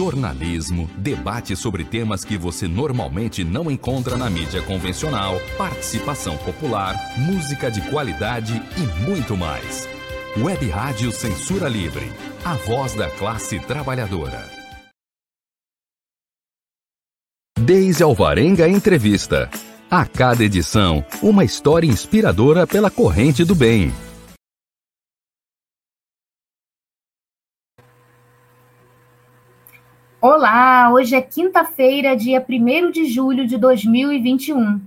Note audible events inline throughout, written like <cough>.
jornalismo, debate sobre temas que você normalmente não encontra na mídia convencional, participação popular, música de qualidade e muito mais. Web Rádio Censura Livre, a voz da classe trabalhadora. Deise Alvarenga Entrevista. A cada edição, uma história inspiradora pela corrente do bem. Olá, hoje é quinta-feira, dia 1 de julho de 2021.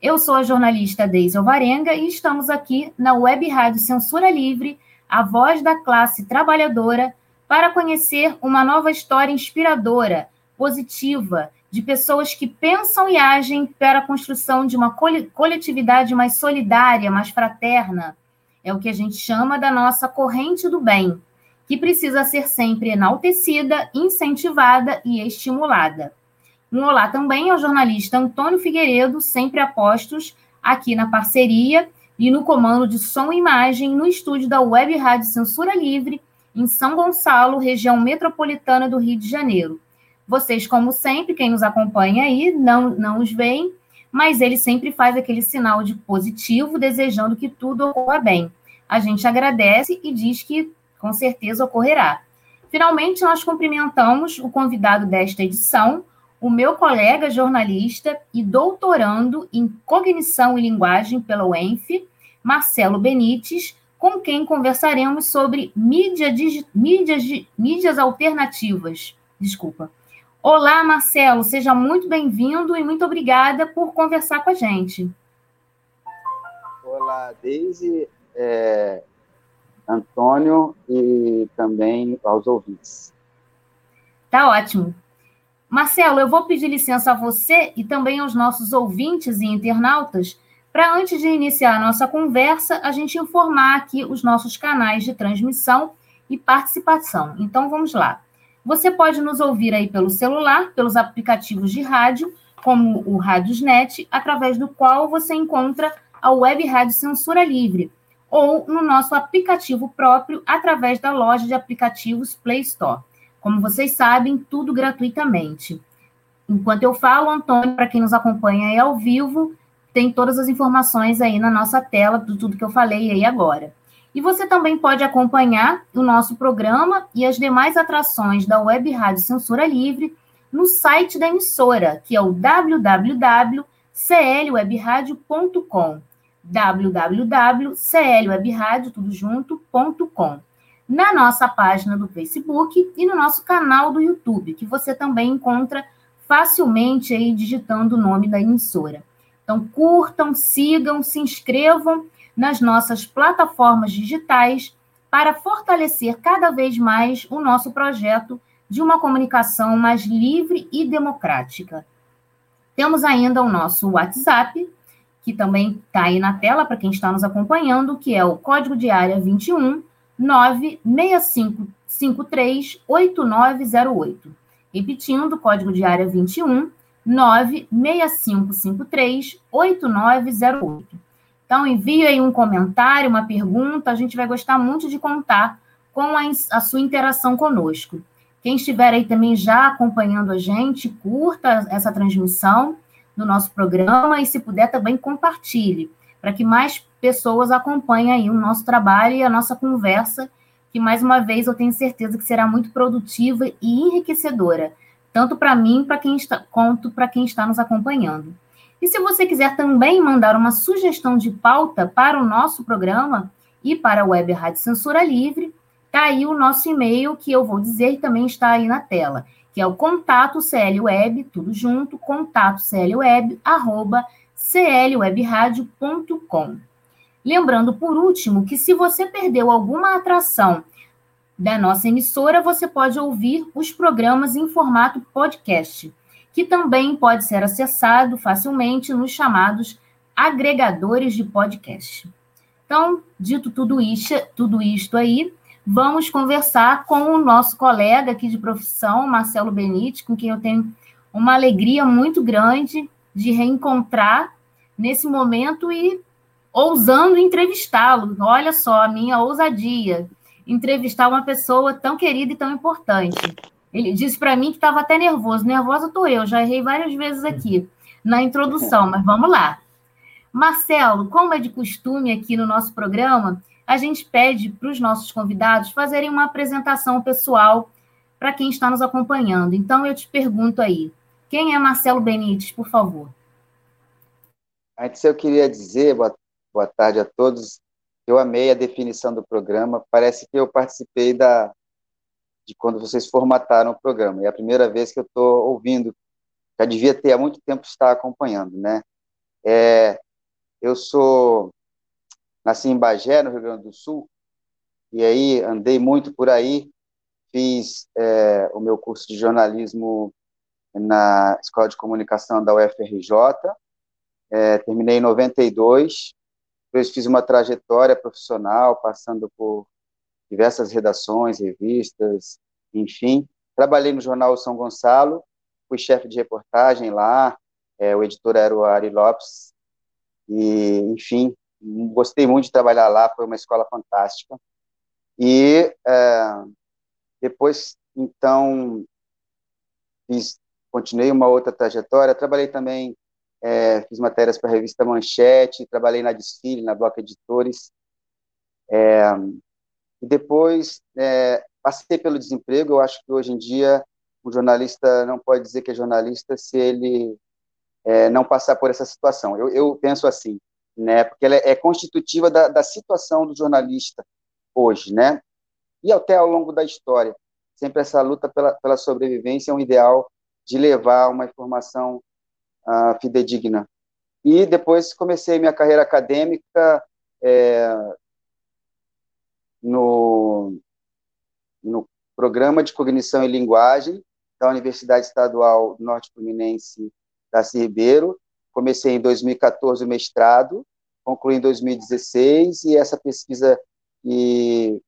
Eu sou a jornalista Deise Alvarenga e estamos aqui na Web Rádio Censura Livre, a voz da classe trabalhadora, para conhecer uma nova história inspiradora, positiva, de pessoas que pensam e agem para a construção de uma coletividade mais solidária, mais fraterna. É o que a gente chama da nossa corrente do bem que precisa ser sempre enaltecida, incentivada e estimulada. Um olá também ao jornalista Antônio Figueiredo, sempre a postos aqui na parceria e no comando de som e imagem no estúdio da Web Rádio Censura Livre, em São Gonçalo, região metropolitana do Rio de Janeiro. Vocês, como sempre, quem nos acompanha aí, não, não os veem, mas ele sempre faz aquele sinal de positivo, desejando que tudo ocorra bem. A gente agradece e diz que com certeza ocorrerá. Finalmente, nós cumprimentamos o convidado desta edição, o meu colega jornalista e doutorando em cognição e linguagem pela UENF, Marcelo Benites, com quem conversaremos sobre mídia, mídias, mídias alternativas. Desculpa. Olá, Marcelo, seja muito bem-vindo e muito obrigada por conversar com a gente. Olá, Deise. É, Antônio e também aos ouvintes. Tá ótimo. Marcelo, eu vou pedir licença a você e também aos nossos ouvintes e internautas para, antes de iniciar a nossa conversa, a gente informar aqui os nossos canais de transmissão e participação. Então, vamos lá. Você pode nos ouvir aí pelo celular, pelos aplicativos de rádio, como o Radiosnet, através do qual você encontra a Web Rádio Censura Livre, ou no nosso aplicativo próprio através da loja de aplicativos Play Store. Como vocês sabem, tudo gratuitamente. Enquanto eu falo, Antônio, para quem nos acompanha aí ao vivo, tem todas as informações aí na nossa tela de tudo que eu falei aí agora. E você também pode acompanhar o nosso programa e as demais atrações da Web Rádio Censura Livre no site da emissora, que é o www.clwebradio.com www.clwebradio.com, na nossa página do Facebook e no nosso canal do YouTube, que você também encontra facilmente aí digitando o nome da emissora. Então, curtam, sigam, se inscrevam nas nossas plataformas digitais para fortalecer cada vez mais o nosso projeto de uma comunicação mais livre e democrática. Temos ainda o nosso WhatsApp, que também está aí na tela para quem está nos acompanhando, que é o código de área 21 96553 8908. Repetindo, código de área 21 96553 8908. Então, envie aí um comentário, uma pergunta, a gente vai gostar muito de contar com a, a sua interação conosco. Quem estiver aí também já acompanhando a gente, curta essa transmissão do nosso programa e, se puder, também compartilhe, para que mais pessoas acompanhem aí o nosso trabalho e a nossa conversa, que, mais uma vez, eu tenho certeza que será muito produtiva e enriquecedora, tanto para mim para quem está, quanto para quem está nos acompanhando. E se você quiser também mandar uma sugestão de pauta para o nosso programa e para a Web Rádio Censura Livre, está aí o nosso e-mail que eu vou dizer e também está aí na tela que é o contato clweb, tudo junto, contato clweb, arroba clwebradio.com. Lembrando, por último, que se você perdeu alguma atração da nossa emissora, você pode ouvir os programas em formato podcast, que também pode ser acessado facilmente nos chamados agregadores de podcast. Então, dito tudo isso, tudo isto aí, vamos conversar com o nosso colega aqui de profissão, Marcelo Benite, com quem eu tenho uma alegria muito grande de reencontrar nesse momento e ousando entrevistá-lo. Olha só a minha ousadia, entrevistar uma pessoa tão querida e tão importante. Ele disse para mim que estava até nervoso. Nervosa estou eu, já errei várias vezes aqui na introdução, mas vamos lá. Marcelo, como é de costume aqui no nosso programa, a gente pede para os nossos convidados fazerem uma apresentação pessoal para quem está nos acompanhando. Então, eu te pergunto aí, quem é Marcelo Benites, por favor? Antes, eu queria dizer, boa, boa tarde a todos, eu amei a definição do programa, parece que eu participei da, de quando vocês formataram o programa, é a primeira vez que eu estou ouvindo, já devia ter há muito tempo estar acompanhando, né? É, eu sou, nasci em Bagé, no Rio Grande do Sul, e aí andei muito por aí, fiz é, o meu curso de jornalismo na Escola de Comunicação da UFRJ, é, terminei em 92, depois fiz uma trajetória profissional, passando por diversas redações, revistas, enfim. Trabalhei no jornal São Gonçalo, fui chefe de reportagem lá, é, o editor era o Ari Lopes, e, enfim, gostei muito de trabalhar lá, foi uma escola fantástica. E é, depois, então, fiz, continuei uma outra trajetória, trabalhei também, é, fiz matérias para a revista Manchete, trabalhei na Desfile, na Bloco Editores, é, e depois é, passei pelo desemprego, eu acho que hoje em dia o jornalista não pode dizer que é jornalista se ele é, não passar por essa situação. Eu, eu, penso assim, né, porque ela é, é constitutiva da, da situação do jornalista hoje, né, e até ao longo da história. Sempre essa luta pela, pela sobrevivência é um ideal de levar uma informação uh, fidedigna. E depois comecei minha carreira acadêmica é, no, no Programa de Cognição e Linguagem da Universidade Estadual Norte Fluminense da Ribeiro. Comecei em 2014 o mestrado, concluí em 2016, e essa pesquisa que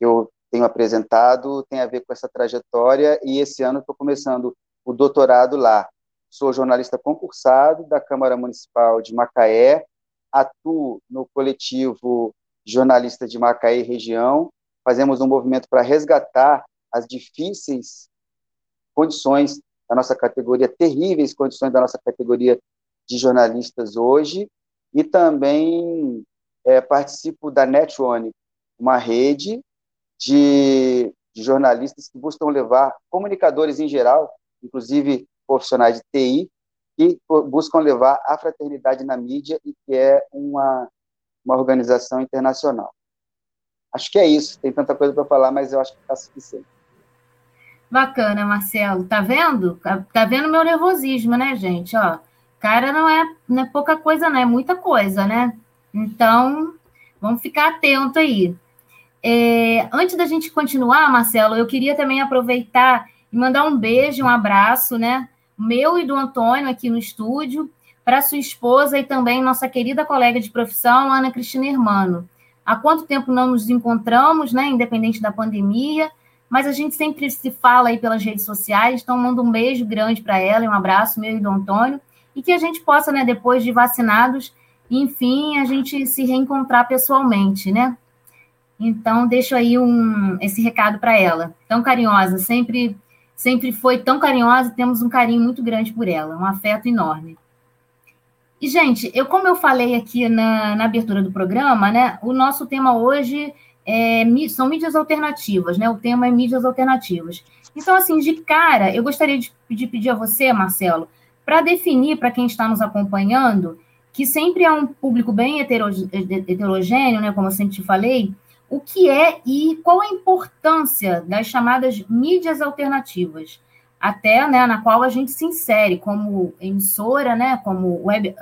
eu tenho apresentado tem a ver com essa trajetória, e esse ano estou começando o doutorado lá. Sou jornalista concursado da Câmara Municipal de Macaé, atuo no coletivo Jornalista de Macaé região, fazemos um movimento para resgatar as difíceis condições da nossa categoria, terríveis condições da nossa categoria de jornalistas hoje, e também é, participo da NetOne, uma rede de, de jornalistas que buscam levar comunicadores em geral, inclusive profissionais de TI, que buscam levar a fraternidade na mídia e que é uma, uma organização internacional. Acho que é isso. Tem tanta coisa para falar, mas eu acho que está suficiente. Bacana, Marcelo. Tá vendo? Tá vendo meu nervosismo, né, gente? Ó, cara não é, não é pouca coisa, não, é muita coisa, né? Então, vamos ficar atento aí. É, antes da gente continuar, Marcelo, eu queria também aproveitar e mandar um beijo, um abraço, né? Meu e do Antônio aqui no estúdio, para sua esposa e também nossa querida colega de profissão, Ana Cristina Hermano. Há quanto tempo não nos encontramos, né? Independente da pandemia, mas a gente sempre se fala aí pelas redes sociais, então mando um beijo grande para ela e um abraço meu e do Antônio, e que a gente possa, né, depois de vacinados, enfim, a gente se reencontrar pessoalmente, né? Então, deixo aí um, esse recado para ela. Tão carinhosa, sempre sempre foi tão carinhosa, temos um carinho muito grande por ela, um afeto enorme. E, gente, eu, como eu falei aqui na, na abertura do programa, né, o nosso tema hoje é, são mídias alternativas, né? O tema é mídias alternativas. Então, assim, de cara, eu gostaria de, de pedir a você, Marcelo, para definir para quem está nos acompanhando, que sempre é um público bem heterogêneo, né? Como eu sempre te falei, o que é e qual a importância das chamadas mídias alternativas, até né, na qual a gente se insere como emissora, né, como web,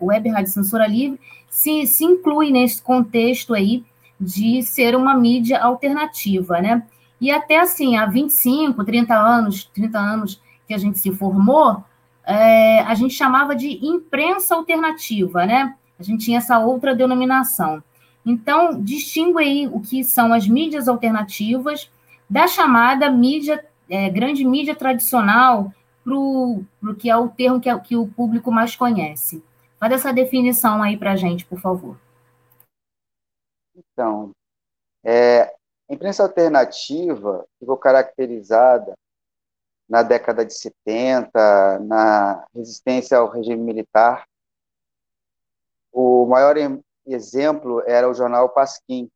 web rádio censura livre, se, se inclui nesse contexto aí de ser uma mídia alternativa, né? E até assim, há 25, 30 anos, 30 anos que a gente se formou, é, a gente chamava de imprensa alternativa, né? A gente tinha essa outra denominação. Então, distingue aí o que são as mídias alternativas da chamada mídia, é, grande mídia tradicional, para o que é o termo que, é, que o público mais conhece. Faz essa definição aí para a gente, por favor. Então, é, a imprensa alternativa ficou caracterizada na década de 70, na resistência ao regime militar. O maior exemplo era o jornal Pasquim,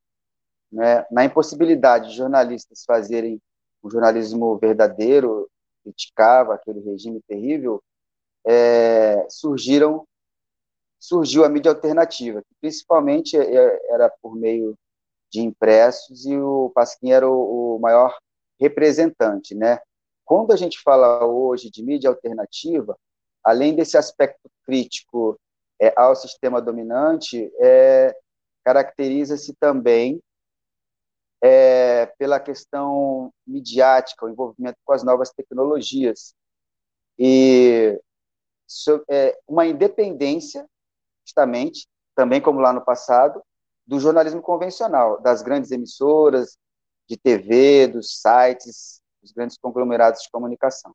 né? na impossibilidade de jornalistas fazerem o jornalismo verdadeiro, criticava aquele regime terrível, é, surgiram surgiu a mídia alternativa, que principalmente é, era por meio de impressos e o Pasquim era o, o maior representante, né? Quando a gente fala hoje de mídia alternativa, além desse aspecto crítico é, ao sistema dominante, é, caracteriza-se também é, pela questão midiática, o envolvimento com as novas tecnologias. E so, é, uma independência, justamente, também como lá no passado, do jornalismo convencional, das grandes emissoras de TV, dos sites, dos grandes conglomerados de comunicação.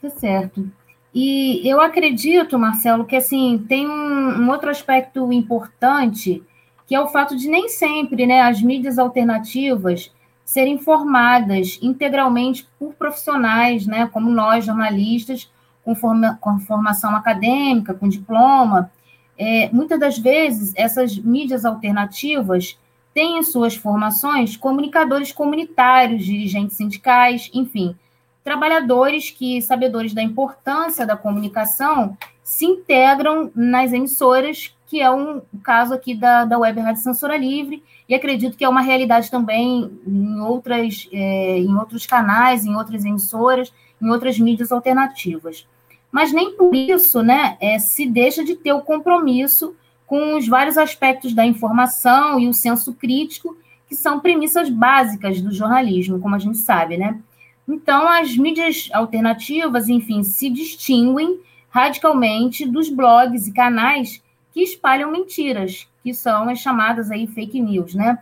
Tá certo. E eu acredito, Marcelo, que assim tem um, um, outro aspecto importante, que é o fato de nem sempre né, as mídias alternativas serem formadas integralmente por profissionais, né, como nós, jornalistas, com, forma, com formação acadêmica, com diploma. É, muitas das vezes, essas mídias alternativas têm em suas formações comunicadores comunitários, dirigentes sindicais, enfim, trabalhadores que, sabedores da importância da comunicação, se integram nas emissoras, que é um, caso aqui da, da Web Rádio Censura Livre, e acredito que é uma realidade também em, outras, é, em outros canais, em outras emissoras, em outras mídias alternativas. Mas nem por isso né, é, se deixa de ter o compromisso com os vários aspectos da informação e o senso crítico, que são premissas básicas do jornalismo, como a gente sabe, né? Então, as mídias alternativas, enfim, se distinguem radicalmente dos blogs e canais que espalham mentiras, que são as chamadas aí fake news, né?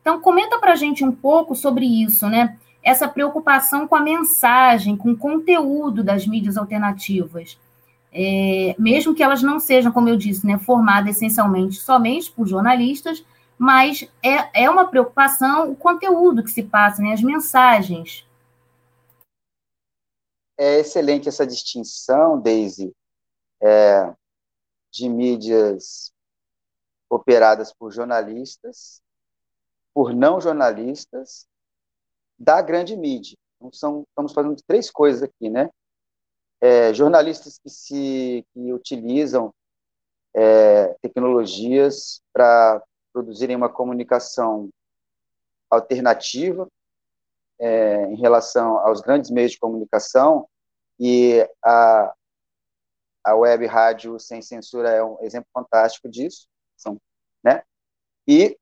Então, comenta para a gente um pouco sobre isso, né? Essa preocupação com a mensagem, com o conteúdo das mídias alternativas. É, mesmo que elas não sejam, como eu disse, né, formadas essencialmente somente por jornalistas, mas é, é uma preocupação o conteúdo que se passa, né, as mensagens é excelente essa distinção, Daisy, é, de mídias operadas por jornalistas, por não jornalistas, da grande mídia. Então, são, estamos falando de três coisas aqui, né? É, jornalistas que se que utilizam é, tecnologias para produzirem uma comunicação alternativa é, em relação aos grandes meios de comunicação, e a, a web rádio sem censura é um exemplo fantástico disso, são, né? E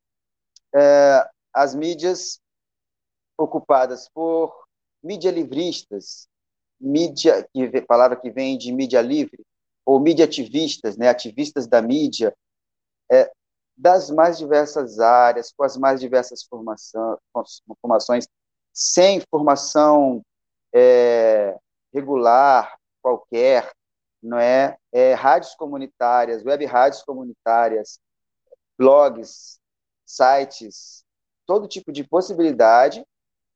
é, as mídias ocupadas por mídia livristas, mídia, que palavra que vem de mídia livre, ou mídia ativistas, né, ativistas da mídia, é, das mais diversas áreas, com as mais diversas formação, formações, sem formação é, regular qualquer, não é? é? Rádios comunitárias, web rádios comunitárias, blogs, sites, todo tipo de possibilidade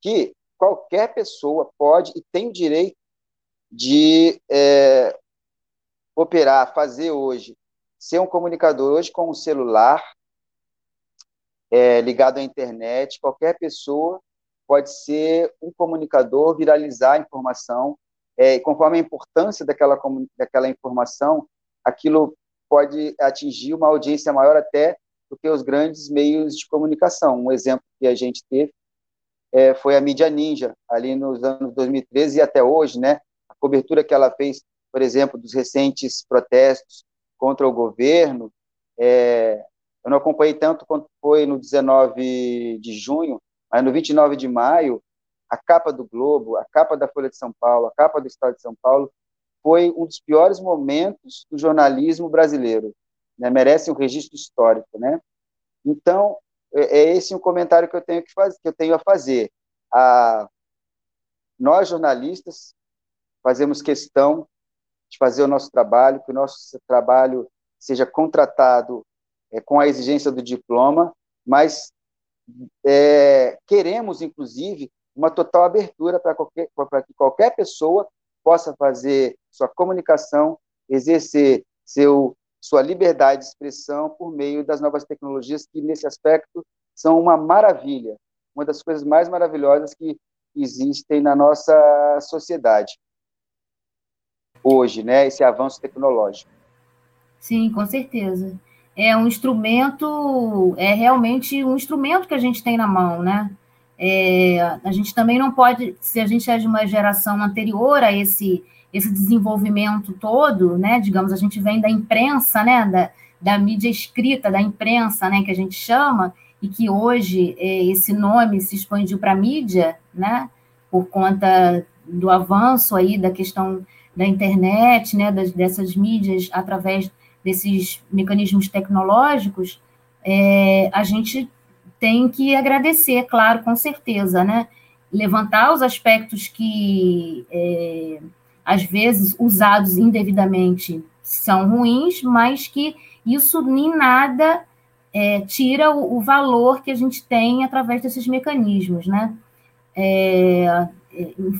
que qualquer pessoa pode e tem direito de é, operar, fazer hoje, ser um comunicador hoje com um celular é, ligado à internet, qualquer pessoa pode ser um comunicador, viralizar a informação, é, conforme a importância daquela, daquela informação, aquilo pode atingir uma audiência maior até do que os grandes meios de comunicação. Um exemplo que a gente teve é, foi a mídia ninja, ali nos anos 2013 e até hoje, né? Cobertura que ela fez, por exemplo, dos recentes protestos contra o governo, é, eu não acompanhei tanto quanto foi no 19 de junho, mas no 29 de maio, a capa do Globo, a capa da Folha de São Paulo, a capa do Estado de São Paulo, foi um dos piores momentos do jornalismo brasileiro. Né? Merece um registro histórico, né? Então, é, é esse um comentário que eu tenho que fazer, que eu tenho a fazer. A, nós jornalistas fazemos questão de fazer o nosso trabalho, que o nosso trabalho seja contratado é, com a exigência do diploma, mas é, queremos, inclusive, uma total abertura para que qualquer pessoa possa fazer sua comunicação, exercer seu, sua liberdade de expressão por meio das novas tecnologias, que nesse aspecto são uma maravilha, uma das coisas mais maravilhosas que existem na nossa sociedade hoje, né? Esse avanço tecnológico. Sim, com certeza. É um instrumento, é realmente um instrumento que a gente tem na mão, né? É, a gente também não pode, se a gente é de uma geração anterior a esse, esse desenvolvimento todo, né? Digamos, a gente vem da imprensa, né? Da, da mídia escrita, da imprensa, né? Que a gente chama, e que hoje é, esse nome se expandiu para mídia, né? Por conta do avanço aí da questão da internet, né? Das, dessas mídias através desses mecanismos tecnológicos, é, a gente tem que agradecer, claro, com certeza, né? Levantar os aspectos que, é, às vezes, usados indevidamente são ruins, mas que isso nem nada é, tira o, o, valor que a gente tem através desses mecanismos, né? É,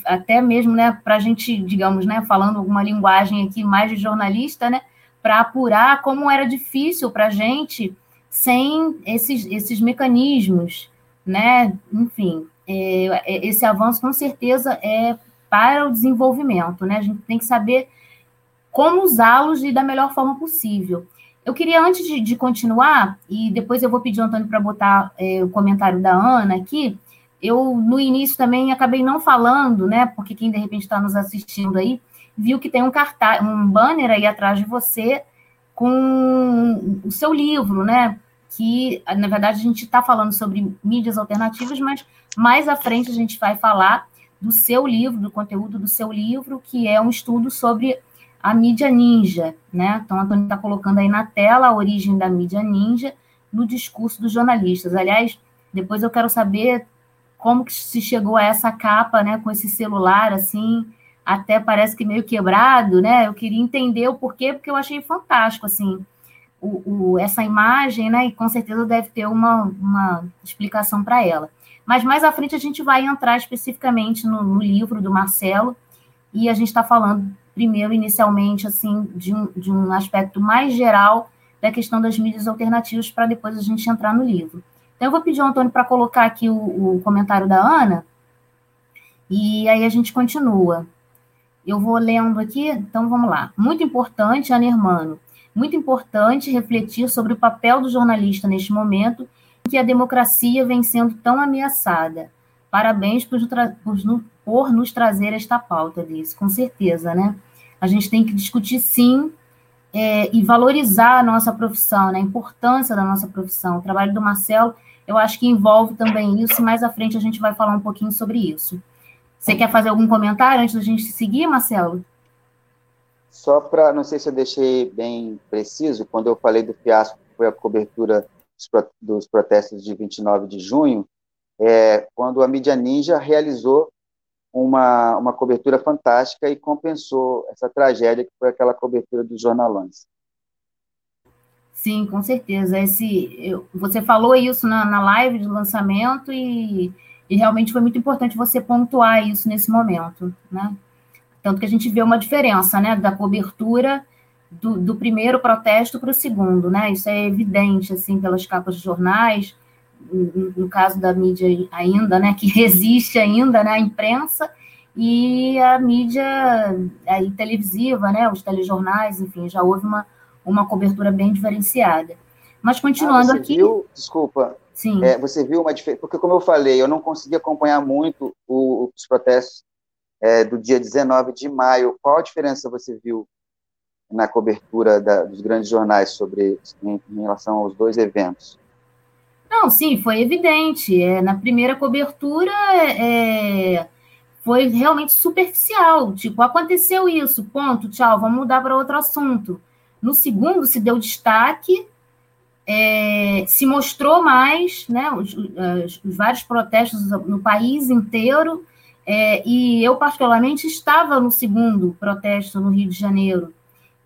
até mesmo, né, para a gente, digamos, né, falando alguma linguagem aqui mais de jornalista, né, para apurar como era difícil para a gente sem esses, esses mecanismos, né? Enfim, é, é, esse avanço com certeza é para o desenvolvimento, né? A gente tem que saber como usá-los e da melhor forma possível. Eu queria, antes de, de continuar, e depois eu vou pedir ao Antônio para botar é, o comentário da Ana aqui, eu, no início, também acabei não falando, né? Porque quem de repente está nos assistindo aí, viu que tem um cartaz, um banner aí atrás de você com o seu livro, né? Que, na verdade, a gente está falando sobre mídias alternativas, mas mais à frente a gente vai falar do seu livro, do conteúdo do seu livro, que é um estudo sobre a mídia ninja, né? Então, a Antônio está colocando aí na tela a origem da mídia ninja no discurso dos jornalistas. Aliás, depois eu quero saber como que se chegou a essa capa, né, com esse celular, assim, até parece que meio quebrado, né? Eu queria entender o porquê, porque eu achei fantástico, assim, o, o essa imagem, né? E com certeza deve ter uma, uma explicação para ela. Mas mais à frente a gente vai entrar especificamente no, no livro do Marcelo, e a gente está falando primeiro, inicialmente, assim, de um, de um aspecto mais geral da questão das mídias alternativas, para depois a gente entrar no livro. Então, eu vou pedir ao Antônio para colocar aqui o, o comentário da Ana, e aí a gente continua. Eu vou lendo aqui, então vamos lá. Muito importante, Ana Hermano, muito importante refletir sobre o papel do jornalista neste momento em que a democracia vem sendo tão ameaçada. Parabéns por, por, por nos trazer esta pauta, disso, com certeza, né? A gente tem que discutir sim é, e valorizar a nossa profissão, né? a importância da nossa profissão. O trabalho do Marcelo, eu acho que envolve também isso, mais à frente a gente vai falar um pouquinho sobre isso. Você quer fazer algum comentário antes da gente seguir, Marcelo? Só para, não sei se eu deixei bem preciso, quando eu falei do fiasco que foi a cobertura dos protestos de 29 de junho, é, quando a mídia ninja realizou uma, uma cobertura fantástica e compensou essa tragédia que foi aquela cobertura dos jornalões. Sim, com certeza. Esse, eu, você falou isso na, na live de lançamento e e realmente foi muito importante você pontuar isso nesse momento, né? Tanto que a gente vê uma diferença, né, da cobertura do, do primeiro protesto para o segundo, né? Isso é evidente, assim, pelas capas de jornais, no, caso da mídia ainda, né, que <laughs> resiste ainda, né, a imprensa, e a mídia aí, televisiva, né, os telejornais, enfim, já houve uma, uma cobertura bem diferenciada. Mas continuando ah, aqui. Viu, desculpa, Sim. É, você viu uma diferença, porque como eu falei, eu não consegui acompanhar muito o, os protestos é, do dia 19 de maio. Qual a diferença você viu na cobertura da, dos grandes jornais sobre em, em, relação aos dois eventos? Não, sim, foi evidente. É, na primeira cobertura é, foi realmente superficial. Tipo, aconteceu isso, ponto, tchau, vamos mudar para outro assunto. No segundo, se deu destaque é, se mostrou mais, né, os, os, os, vários protestos no país inteiro, é, e eu, particularmente, estava no segundo protesto no Rio de Janeiro,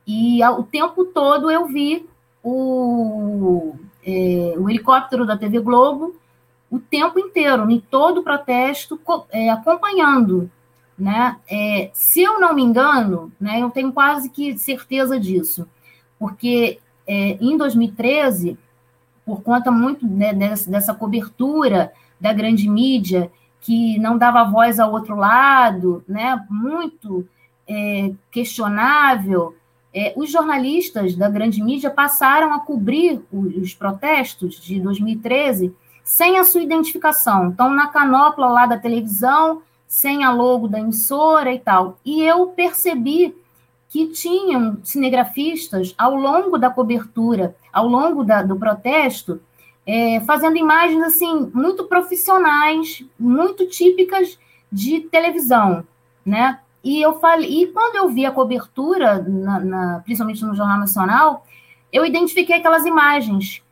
e o tempo todo eu vi o, é, o helicóptero da TV Globo o tempo inteiro, em todo o protesto, é, acompanhando. Né? É, se eu não me engano, né, eu tenho quase que certeza disso, porque é, em 2013, por conta muito né, dessa, dessa cobertura da grande mídia, que não dava voz ao outro lado, né, muito é, questionável, é, os jornalistas da grande mídia passaram a cobrir os protestos de 2013 sem a sua identificação. Então, na canopla lá da televisão, sem a logo da emissora e tal. E eu percebi que tinham cinegrafistas ao longo da cobertura, ao longo da, do protesto, é, fazendo imagens assim muito profissionais, muito típicas de televisão, né? E eu falei, e quando eu vi a cobertura, na, na, principalmente no Jornal Nacional, eu identifiquei aquelas imagens.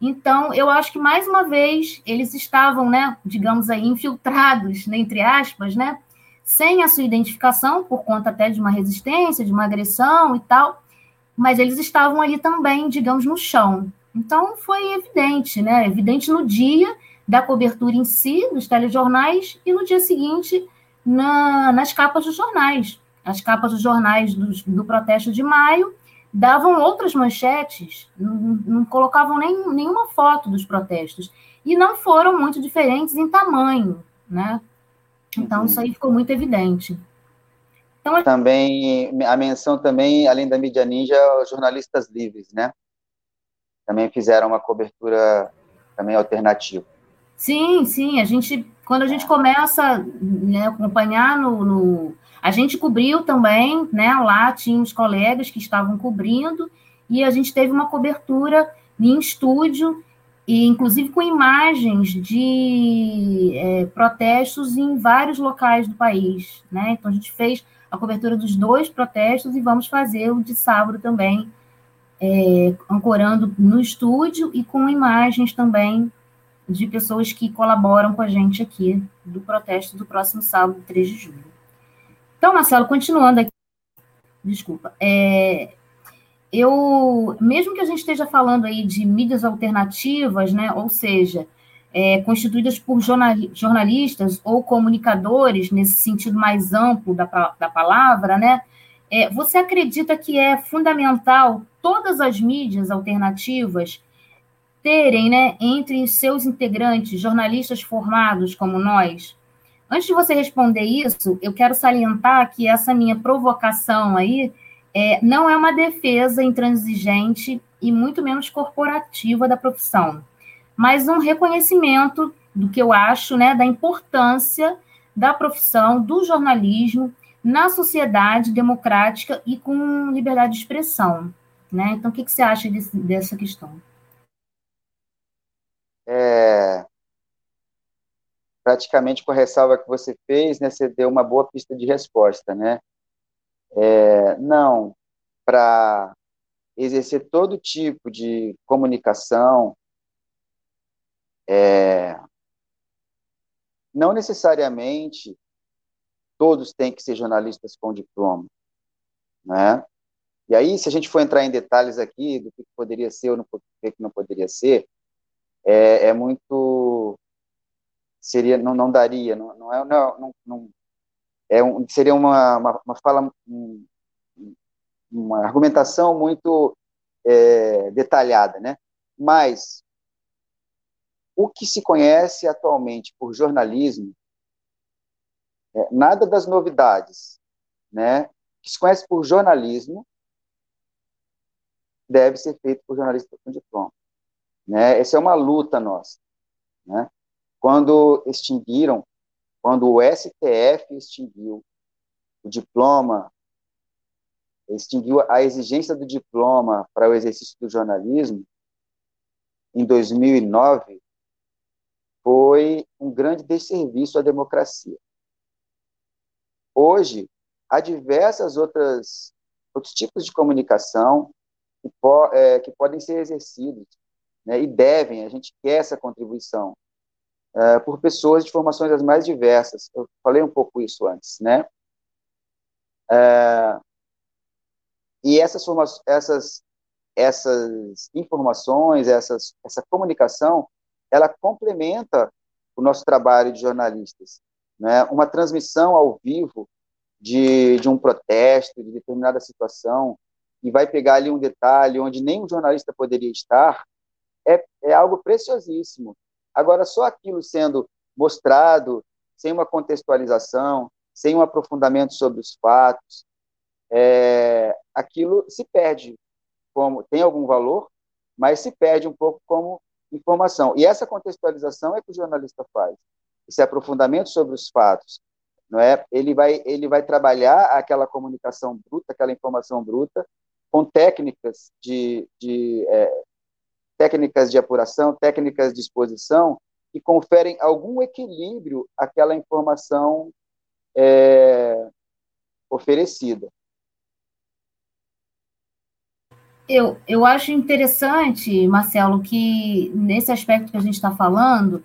Então, eu acho que mais uma vez eles estavam, né, digamos aí, infiltrados, né, entre aspas, né, sem a sua identificação, por conta até de uma resistência, de uma agressão e tal, mas eles estavam ali também, digamos, no chão. Então, foi evidente, né, evidente no dia da cobertura em si, dos telejornais, e no dia seguinte na, nas capas dos jornais. As capas dos jornais do, do protesto de maio davam outras manchetes, não, não colocavam nem, nenhuma foto dos protestos. E não foram muito diferentes em tamanho, né? Então, uhum. isso aí ficou muito evidente. Então, também, a menção também, além da mídia ninja, os jornalistas livres, né? Também fizeram uma cobertura também alternativa. Sim, sim, a gente quando a gente começa né, acompanhar no, no, A gente cobriu também, né? Lá tinha os colegas que estavam cobrindo, e a gente teve uma cobertura em estúdio, e inclusive com imagens de é, protestos em vários locais do país. Né? Então a gente fez a cobertura dos dois protestos e vamos fazer o de sábado também, é, ancorando no estúdio e com imagens também de pessoas que colaboram com a gente aqui do protesto do próximo sábado, 3 de julho. Então, Marcelo, continuando aqui, desculpa, é, eu, mesmo que a gente esteja falando aí de mídias alternativas, né, ou seja, é, constituídas por jornalistas ou comunicadores, nesse sentido mais amplo da, da palavra, né, é, você acredita que é fundamental todas as mídias alternativas terem, né, entre seus integrantes, jornalistas formados como nós? Antes de você responder isso, eu quero salientar que essa minha provocação aí é, não é uma defesa intransigente e muito menos corporativa da profissão, mas um reconhecimento do que eu acho, né, da importância da profissão do jornalismo na sociedade democrática e com liberdade de expressão. Né? Então, o que, que você acha desse, dessa questão? é, praticamente com a ressalva que você fez, né, você deu uma boa pista de resposta, né? É, não, para exercer todo tipo de comunicação, é, não necessariamente todos têm que ser jornalistas com diploma, né? E aí, se a gente for entrar em detalhes aqui do que poderia ser ou o que não poderia ser, é, é muito seria não, não daria não, não é não, não é um, seria uma, uma, uma fala um, uma argumentação muito é, detalhada né mas o que se conhece atualmente por jornalismo é, nada das novidades né que se conhece por jornalismo deve ser feito por jornalistas com diploma né? Essa é uma luta nossa. Né? Quando extinguiram, quando o STF extinguiu o diploma, extinguiu a exigência do diploma para o exercício do jornalismo, em 2009, foi um grande desserviço à democracia. Hoje, há diversas outras outros tipos de comunicação que, po é, que podem ser exercidos né, e devem, a gente quer essa contribuição, uh, por pessoas de formações as mais diversas. Eu falei um pouco isso antes, né? Uh, e essas, essas, essas informações, essas, essa comunicação, ela complementa o nosso trabalho de jornalistas. Né? Uma transmissão ao vivo de, de um protesto, de determinada situação, e vai pegar ali um detalhe onde nem um jornalista poderia estar, é, é algo preciosíssimo. Agora, só aquilo sendo mostrado, sem uma contextualização, sem um aprofundamento sobre os fatos, é, aquilo se perde como tem algum valor, mas se perde um pouco como informação. E essa contextualização é que o jornalista faz. Esse aprofundamento sobre os fatos, não é? Ele vai ele vai trabalhar aquela comunicação bruta, aquela informação bruta, com técnicas de, de é, técnicas de apuração, técnicas de exposição que conferem algum equilíbrio àquela informação é, oferecida. Eu, eu acho interessante, Marcelo, que nesse aspecto que a gente está falando,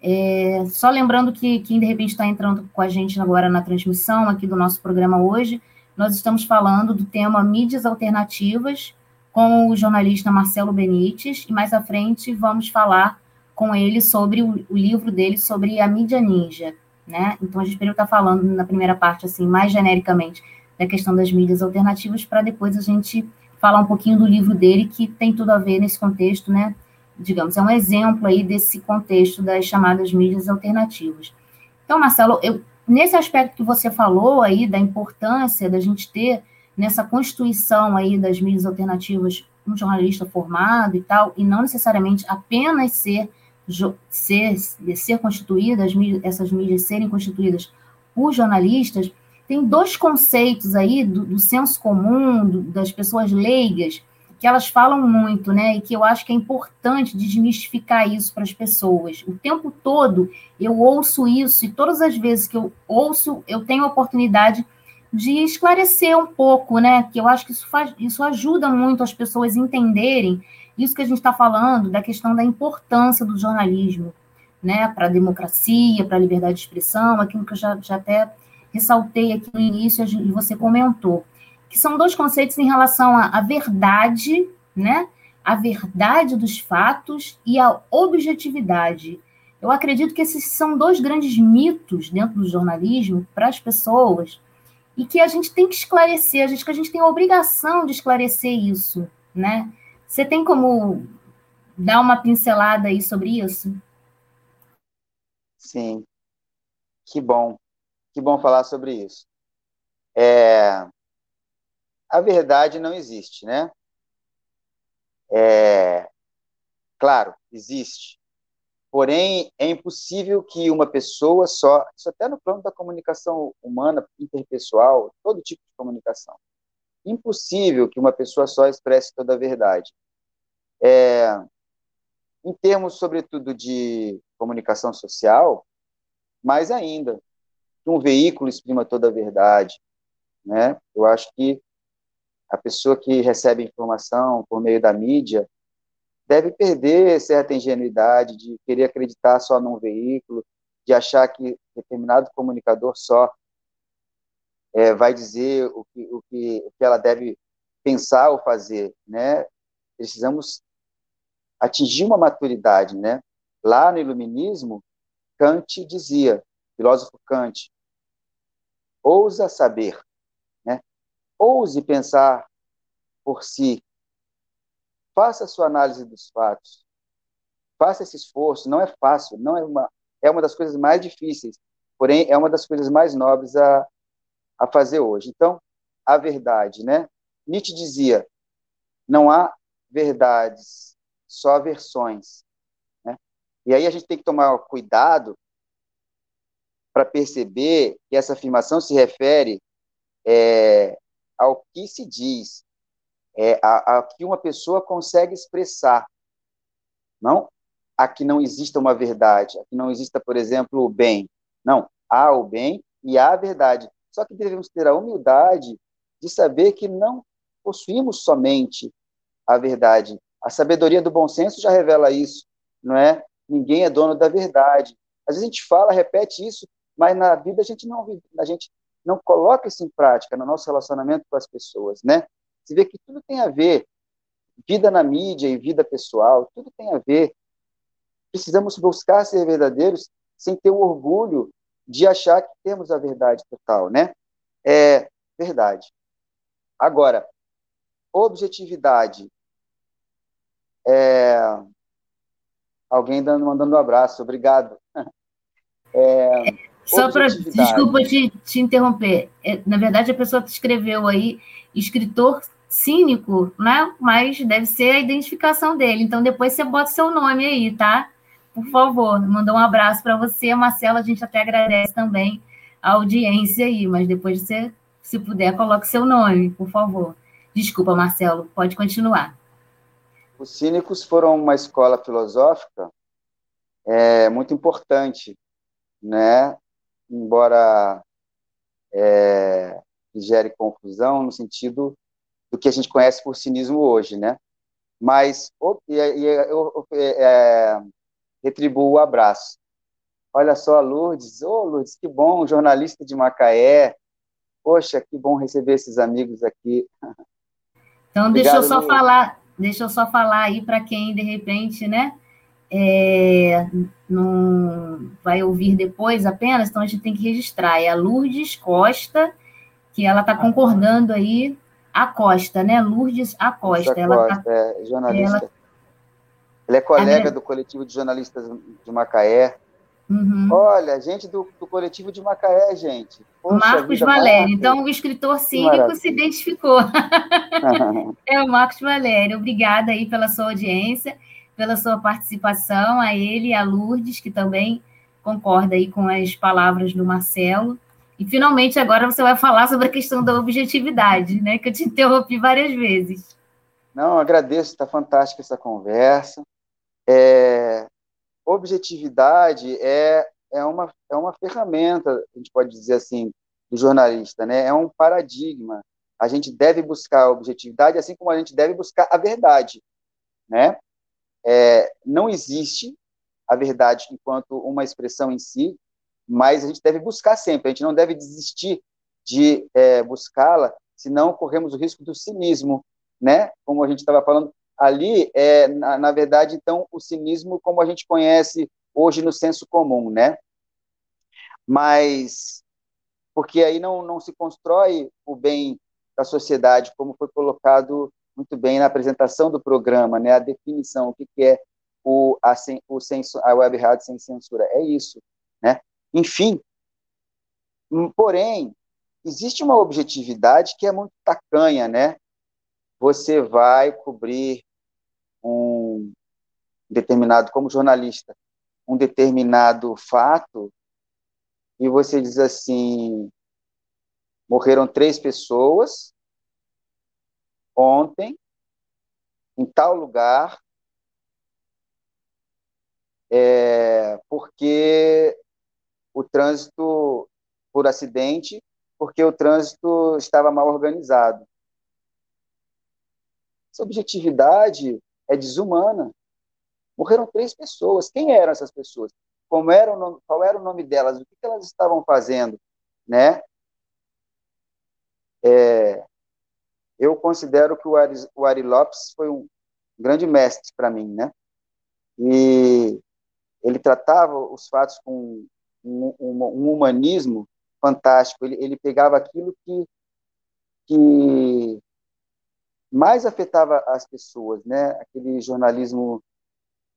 é, só lembrando que quem de repente está entrando com a gente agora na transmissão aqui do nosso programa hoje, nós estamos falando do tema mídias alternativas com o jornalista Marcelo Benites, e mais à frente vamos falar com ele sobre o, o livro dele sobre a mídia ninja, né? Então a gente primeiro está falando na primeira parte assim mais genericamente da questão das mídias alternativas para depois a gente falar um pouquinho do livro dele, que tem tudo a ver nesse contexto, né? Digamos, é um exemplo aí desse contexto das chamadas mídias alternativas. Então, Marcelo, eu, nesse aspecto que você falou aí, da importância da gente ter nessa constituição aí das mídias alternativas um jornalista formado e tal, e não necessariamente apenas ser, ser, ser constituídas, essas mídias serem constituídas por jornalistas, tem dois conceitos aí do, do senso comum, do, das pessoas leigas, que elas falam muito, né? E que eu acho que é importante desmistificar isso para as pessoas. O tempo todo eu ouço isso, e todas as vezes que eu ouço, eu tenho a oportunidade de esclarecer um pouco, né? Que eu acho que isso, faz, isso ajuda muito as pessoas entenderem isso que a gente está falando, da questão da importância do jornalismo, né? Para a democracia, para a liberdade de expressão, aquilo que eu já, já até ressaltei aqui no início e você comentou, que são dois conceitos em relação à, à verdade, né? A verdade dos fatos e a objetividade. Eu acredito que esses são dois grandes mitos dentro do jornalismo para as pessoas e que a gente tem que esclarecer, a gente, que a gente tem a obrigação de esclarecer isso, né? Você tem como dar uma pincelada aí sobre isso? Sim, que bom. Que bom falar sobre isso. É, a verdade não existe, né? É, claro, existe. Porém, é impossível que uma pessoa só, isso até no plano da comunicação humana, interpessoal, todo tipo de comunicação, impossível que uma pessoa só expresse toda a verdade. É, em termos, sobretudo, de comunicação social, mais ainda, que um veículo exprima toda a verdade, né? Eu acho que a pessoa que recebe informação por meio da mídia deve perder certa ingenuidade de querer acreditar só num veículo, de achar que determinado comunicador só é, vai dizer o que, o, que, o que ela deve pensar ou fazer, né? Precisamos atingir uma maturidade, né? Lá no iluminismo, Kant dizia, filósofo Kant, ousa saber, né? ouse pensar por si, faça a sua análise dos fatos, faça esse esforço, não é fácil, não é uma, é uma das coisas mais difíceis, porém é uma das coisas mais nobres a, a fazer hoje. Então, a verdade, né? Nietzsche dizia, não há verdades, só versões. Né? E aí a gente tem que tomar cuidado para perceber que essa afirmação se refere é, ao que se diz, é, a, a, que uma pessoa consegue expressar, não a que não exista uma verdade, a que não exista, por exemplo, o bem. Não, há o bem e há a verdade. Só que devemos ter a humildade de saber que não possuímos somente a verdade. A sabedoria do bom senso já revela isso, não é? Ninguém é dono da verdade. Às vezes a gente fala, repete isso, mas na vida a gente não a gente não coloca isso em prática no nosso relacionamento com as pessoas, né? Você vê que tudo tem a ver vida na mídia e vida pessoal, tudo tem a ver precisamos buscar ser verdadeiros sem ter o orgulho de achar que temos a verdade total, né? É verdade. Agora, objetividade. É... Alguém dando, mandando um abraço, obrigado. <laughs> É... Só para. Desculpa te, te interromper. É, na verdade, a pessoa escreveu aí escritor cínico, né? Mas deve ser a identificação dele. Então, depois você bota seu nome aí, tá? Por favor, mandou um abraço para você, Marcelo. A gente até agradece também a audiência aí, mas depois você, se puder, coloque seu nome, por favor. Desculpa, Marcelo, pode continuar. Os cínicos foram uma escola filosófica é, muito importante, né? Embora é, gere confusão no sentido do que a gente conhece por cinismo hoje, né? Mas e, e, eu é, retribuo o abraço. Olha só, Lourdes, ô oh, Lourdes, que bom, jornalista de Macaé. Poxa, que bom receber esses amigos aqui. Então, Obrigado, deixa eu só Lourdes. falar, deixa eu só falar aí para quem de repente, né, é, não vai ouvir depois apenas, então a gente tem que registrar. É a Lourdes Costa, que ela está concordando aí Acosta, né? Lourdes Acosta. Acosta ela tá, é jornalista. Ela, ela é colega do coletivo de jornalistas de Macaé. Uhum. Olha, gente do, do, coletivo de Macaé, gente. Poxa, Marcos Valério. Então, o escritor cínico se identificou. <laughs> é o Marcos Valério. Obrigada aí pela sua audiência, pela sua participação, a ele e a Lourdes, que também concorda aí com as palavras do Marcelo. E finalmente agora você vai falar sobre a questão da objetividade, né? Que eu te interrompi várias vezes. Não, agradeço, está fantástica essa conversa. É, objetividade é, é, uma, é uma ferramenta, a gente pode dizer assim, do jornalista, né? É um paradigma. A gente deve buscar a objetividade, assim como a gente deve buscar a verdade, né? É, não existe a verdade enquanto uma expressão em si, mas a gente deve buscar sempre, a gente não deve desistir de é, buscá-la, senão corremos o risco do cinismo, né? Como a gente estava falando ali, é, na, na, verdade, então, o cinismo como a gente conhece hoje no senso comum, né? Mas, porque aí não, não se constrói o bem da sociedade, como foi colocado muito bem na apresentação do programa, né? A definição, o que, que é o, a, o senso, a web rádio sem censura, é isso, né? Enfim, hum, porém, existe uma objetividade que é muito tacanha, né? Você vai cobrir um determinado, como jornalista, um determinado fato e você diz assim: morreram três pessoas ontem, em tal lugar, é, porque o trânsito por acidente, porque o trânsito estava mal organizado. Essa objetividade é desumana. Morreram três pessoas. Quem eram essas pessoas? Como era o nome, qual era o nome delas? O que elas estavam fazendo? Né? É, eu considero que o Ari, o Ari Lopes foi um grande mestre para mim, né? E ele tratava os fatos com um, um, um humanismo fantástico. Ele, ele pegava aquilo que, que mais afetava as pessoas, né? Aquele jornalismo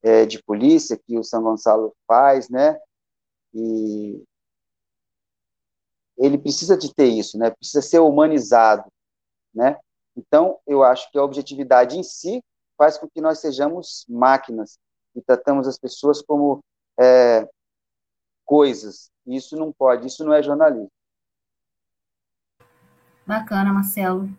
é, de polícia que o São Gonçalo faz, né? E ele precisa de ter isso, né? Precisa ser humanizado, né? Então, eu acho que a objetividade em si faz com que nós sejamos máquinas e tratamos as pessoas como é, coisas. Isso não pode, isso não é jornalismo. Bacana, Marcelo.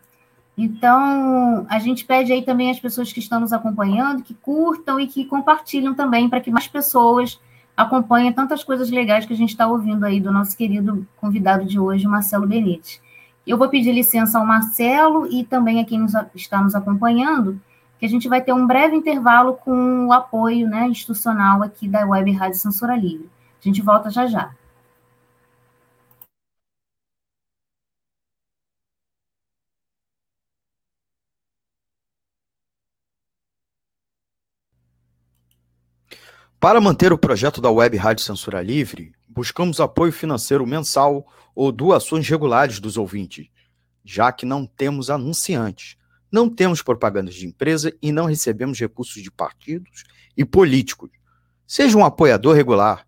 Então, a gente pede aí também às pessoas que estão nos acompanhando que curtam e que compartilham também para que mais pessoas acompanhem tantas coisas legais que a gente está ouvindo aí do nosso querido convidado de hoje, Marcelo Benite. Eu vou pedir licença ao Marcelo e também a quem nos, está nos acompanhando, que a gente vai ter um breve intervalo com o apoio né, institucional aqui da Web Rádio Censura Livre. A gente volta já já. Para manter o projeto da Web Rádio Censura Livre, buscamos apoio financeiro mensal ou doações regulares dos ouvintes, já que não temos anunciantes, não temos propagandas de empresa e não recebemos recursos de partidos e políticos. Seja um apoiador regular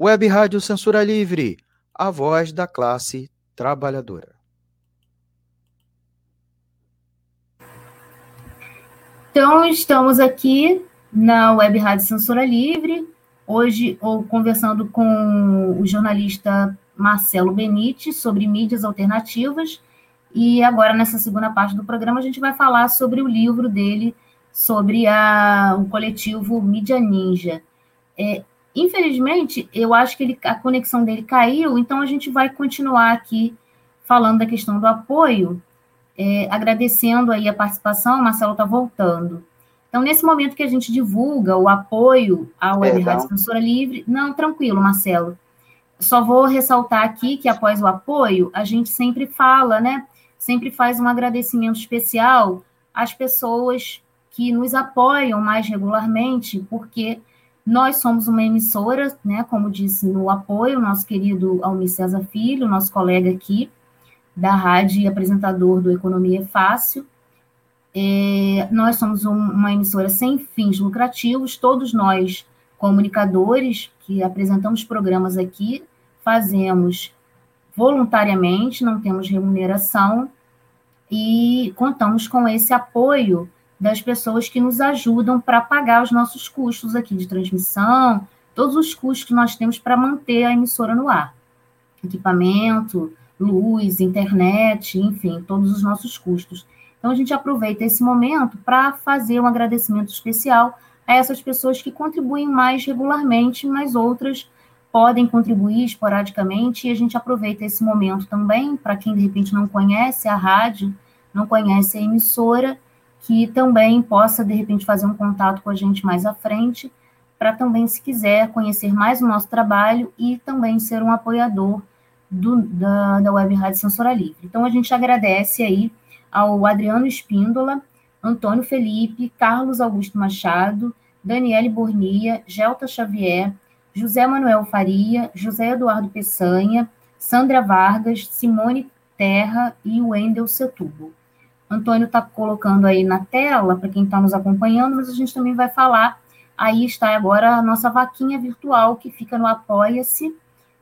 Web Rádio Censura Livre, a voz da classe trabalhadora. Então, estamos aqui na Web Rádio Censura Livre, hoje ou conversando com o jornalista Marcelo Benite sobre mídias alternativas, e agora nessa segunda parte do programa a gente vai falar sobre o livro dele, sobre a, o coletivo Mídia Ninja. É, infelizmente, eu acho que ele, a conexão dele caiu, então a gente vai continuar aqui falando da questão do apoio, é, agradecendo aí a participação, o Marcelo está voltando. Então, nesse momento que a gente divulga o apoio à Web Rádio Censura Livre, não, tranquilo, Marcelo. Só vou ressaltar aqui que após o apoio, a gente sempre fala, né? Sempre faz um agradecimento especial às pessoas que nos apoiam mais regularmente, porque nós somos uma emissora, né? Como disse no apoio, nosso querido Almir César Filho, nosso colega aqui da rádio e apresentador do Economia é Fácil é, nós somos um, uma emissora sem fins lucrativos, todos nós, comunicadores, que apresentamos programas aqui, fazemos voluntariamente, não temos remuneração e contamos com esse apoio das pessoas que nos ajudam para pagar os nossos custos aqui de transmissão, todos os custos que nós temos para manter a emissora no ar. Equipamento, luz, internet, enfim, todos os nossos custos. Então, a gente aproveita esse momento para fazer um agradecimento especial a essas pessoas que contribuem mais regularmente, mas outras podem contribuir esporadicamente, e a gente aproveita esse momento também para quem de repente não conhece a rádio, não conhece a emissora, que também possa de repente fazer um contato com a gente mais à frente, para também, se quiser, conhecer mais o nosso trabalho e também ser um apoiador do, da, da Web Rádio Censura Livre. Então, a gente agradece aí ao Adriano Espíndola, Antônio Felipe, Carlos Augusto Machado, Daniele Bornia, Gelta Xavier, José Manuel Faria, José Eduardo Peçanha, Sandra Vargas, Simone Terra e Wendel Setubo. Antônio está colocando aí na tela, para quem está nos acompanhando, mas a gente também vai falar. Aí está agora a nossa vaquinha virtual, que fica no Apoia-se,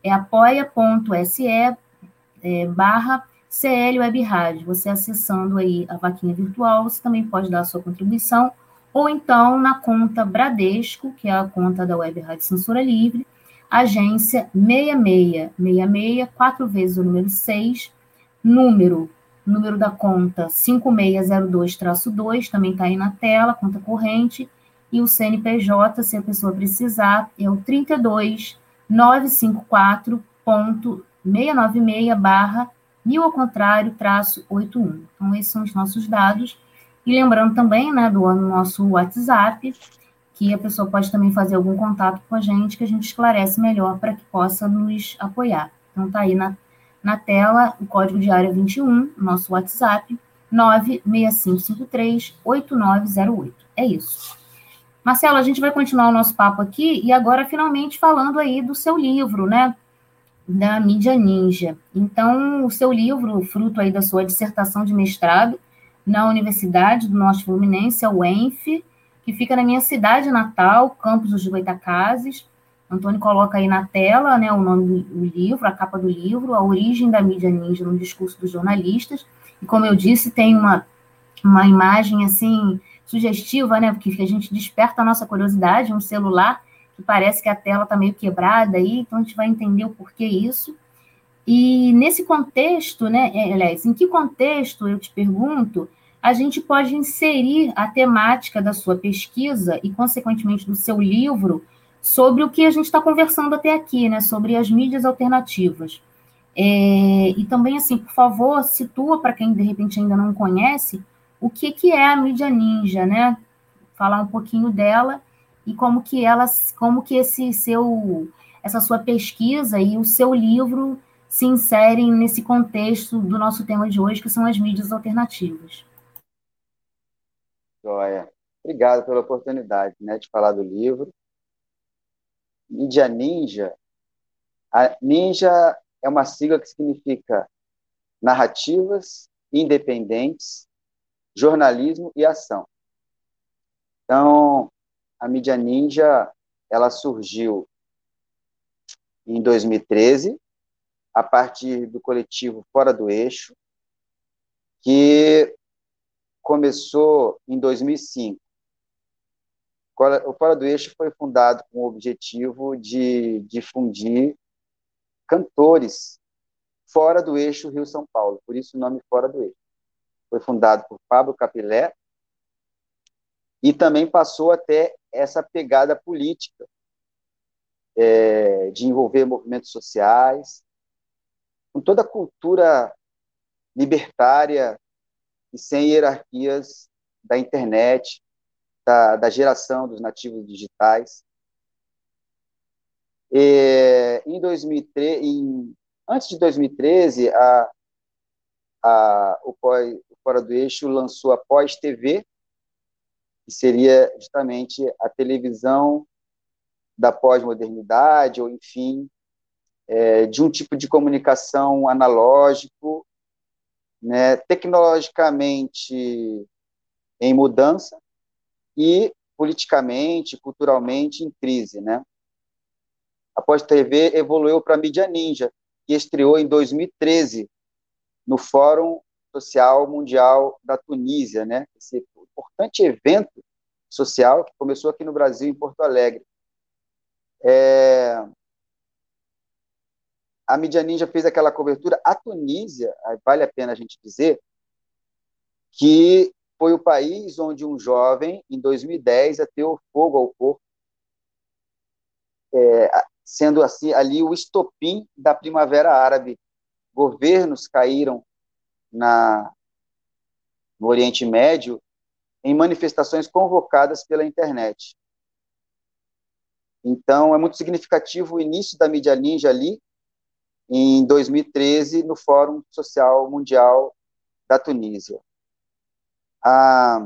é apoia.se é, barra CL Web Rádio, você acessando aí a vaquinha virtual, você também pode dar a sua contribuição, ou então na conta Bradesco, que é a conta da Web Rádio Censura Livre, agência 6666, quatro vezes o número 6, número, número da conta 5602-2, também está aí na tela, conta corrente, e o CNPJ, se a pessoa precisar, é o 32 954.696 barra mil ao contrário, traço 81. Então, esses são os nossos dados. E lembrando também, né, do nosso WhatsApp, que a pessoa pode também fazer algum contato com a gente, que a gente esclarece melhor para que possa nos apoiar. Então, tá aí na, na tela o código de área 21, nosso WhatsApp, 96553-8908. É isso. Marcelo, a gente vai continuar o nosso papo aqui e agora finalmente falando aí do seu livro, né? da mídia ninja. Então, o seu livro, fruto aí da sua dissertação de mestrado na Universidade do Norte Fluminense, é o ENF, que fica na minha cidade natal, Campos dos Goitacazes. Antônio coloca aí na tela né, o nome do livro, a capa do livro, A Origem da Mídia Ninja no Discurso dos Jornalistas. E como eu disse, tem uma, uma imagem assim sugestiva, né, porque a gente desperta a nossa curiosidade, um celular que parece que a tela está meio quebrada aí, então a gente vai entender o porquê isso. E nesse contexto, né, é, aliás, em que contexto, eu te pergunto, a gente pode inserir a temática da sua pesquisa e, consequentemente, do seu livro sobre o que a gente está conversando até aqui, né? Sobre as mídias alternativas. É, e também, assim, por favor, situa para quem de repente ainda não conhece o que, que é a mídia ninja, né? Falar um pouquinho dela e como que ela, como que esse seu, essa sua pesquisa e o seu livro se inserem nesse contexto do nosso tema de hoje, que são as mídias alternativas. Joia. Obrigado pela oportunidade né, de falar do livro. Mídia Ninja. A ninja é uma sigla que significa narrativas independentes, jornalismo e ação. Então, a mídia ninja, ela surgiu em 2013, a partir do coletivo Fora do Eixo, que começou em 2005. O Fora do Eixo foi fundado com o objetivo de difundir cantores fora do eixo Rio-São Paulo, por isso o nome Fora do Eixo. Foi fundado por Pablo Capilé e também passou até essa pegada política é, de envolver movimentos sociais, com toda a cultura libertária e sem hierarquias da internet, da, da geração dos nativos digitais. E, em 2013, em, antes de 2013, a, a, o, pós, o Fora do Eixo lançou a Pós-TV, que seria justamente a televisão da pós-modernidade, ou enfim, é, de um tipo de comunicação analógico, né, tecnologicamente em mudança e politicamente, culturalmente em crise, né? A pós-TV evoluiu para a mídia ninja, que estreou em 2013 no Fórum Social Mundial da Tunísia, né? Esse importante evento social que começou aqui no Brasil, em Porto Alegre. É, a mídia ninja fez aquela cobertura. A Tunísia, vale a pena a gente dizer, que foi o país onde um jovem, em 2010, ateu fogo ao corpo, é, sendo assim ali o estopim da Primavera Árabe. Governos caíram na, no Oriente Médio em manifestações convocadas pela internet. Então, é muito significativo o início da mídia ninja ali, em 2013, no Fórum Social Mundial da Tunísia. A,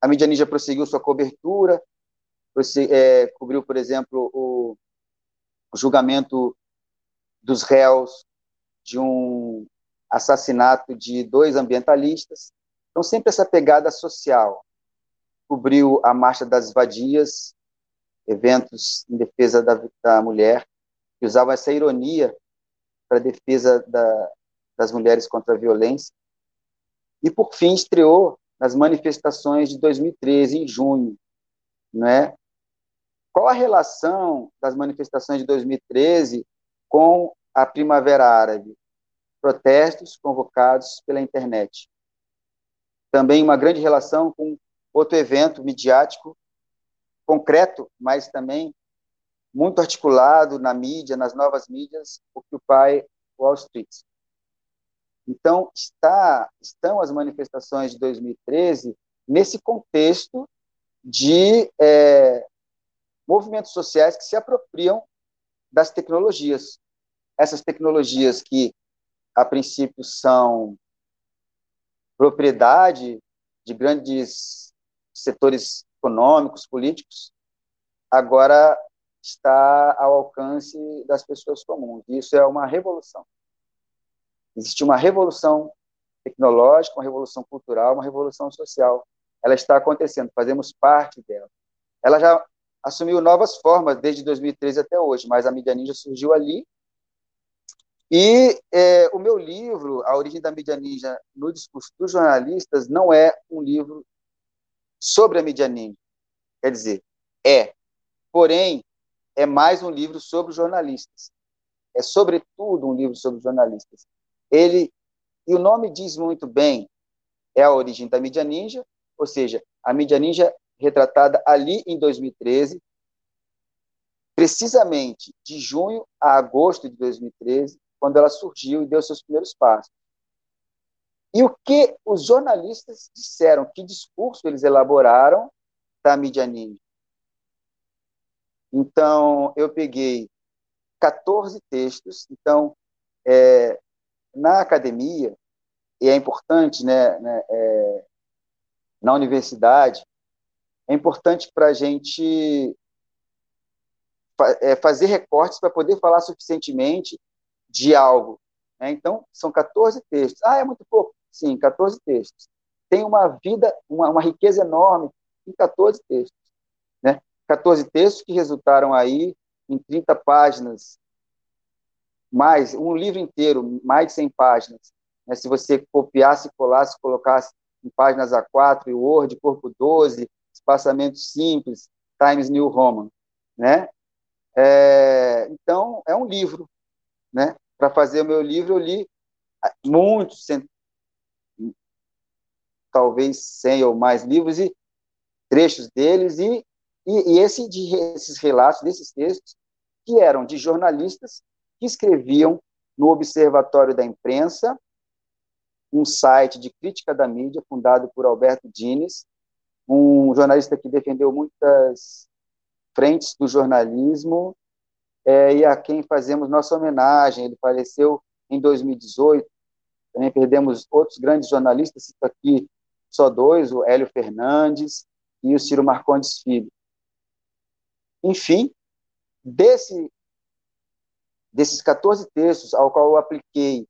a mídia ninja prosseguiu sua cobertura, é, cobriu, por exemplo, o, o julgamento dos réus de um assassinato de dois ambientalistas. Então, sempre essa pegada social. Cobriu a Marcha das Vadias, eventos em defesa da, da mulher, que usavam essa ironia para defesa da, das mulheres contra a violência. E, por fim, estreou nas manifestações de 2013, em junho. Né? Qual a relação das manifestações de 2013 com a Primavera Árabe? Protestos convocados pela internet. Também uma grande relação com outro evento midiático concreto, mas também muito articulado na mídia, nas novas mídias, o que o pai Wall Street. Então, está, estão as manifestações de 2013 nesse contexto de é, movimentos sociais que se apropriam das tecnologias. Essas tecnologias que, a princípio, são propriedade de grandes setores econômicos, políticos, agora está ao alcance das pessoas comuns. Isso é uma revolução. Existe uma revolução tecnológica, uma revolução cultural, uma revolução social. Ela está acontecendo, fazemos parte dela. Ela já assumiu novas formas desde 2013 até hoje, mas a mídia ninja surgiu ali. E é, o meu livro, A Origem da Mídia Ninja no Discurso dos Jornalistas, não é um livro sobre a mídia ninja. Quer dizer, é. Porém, é mais um livro sobre jornalistas. É, sobretudo, um livro sobre jornalistas. Ele, e o nome diz muito bem, é a origem da mídia ninja, ou seja, a mídia ninja retratada ali em 2013, precisamente de junho a agosto de 2013, quando ela surgiu e deu seus primeiros passos. E o que os jornalistas disseram, que discurso eles elaboraram da mídia ninja? Então, eu peguei 14 textos. Então, é, na academia, e é importante, né, né é, na universidade, é importante para a gente é, fazer recortes para poder falar suficientemente de algo. Né? Então, são 14 textos. Ah, é muito pouco. Sim, 14 textos. Tem uma vida, uma, uma riqueza enorme em 14 textos. Né? 14 textos que resultaram aí em 30 páginas, mais, um livro inteiro, mais de 100 páginas. Né? Se você copiasse, colasse, colocasse em páginas A4 e Word, corpo 12, espaçamento simples, Times New Roman, né? É, então, é um livro, né? Para fazer o meu livro, eu li muitos, cent... talvez 100 ou mais livros e trechos deles, e, e, e esse de, esses relatos, desses textos, que eram de jornalistas que escreviam no Observatório da Imprensa, um site de crítica da mídia fundado por Alberto Dines, um jornalista que defendeu muitas frentes do jornalismo é, e a quem fazemos nossa homenagem. Ele faleceu em 2018. Também perdemos outros grandes jornalistas, cito aqui só dois, o Hélio Fernandes e o Ciro Marcondes Filho. Enfim, desse, desses 14 textos ao qual eu apliquei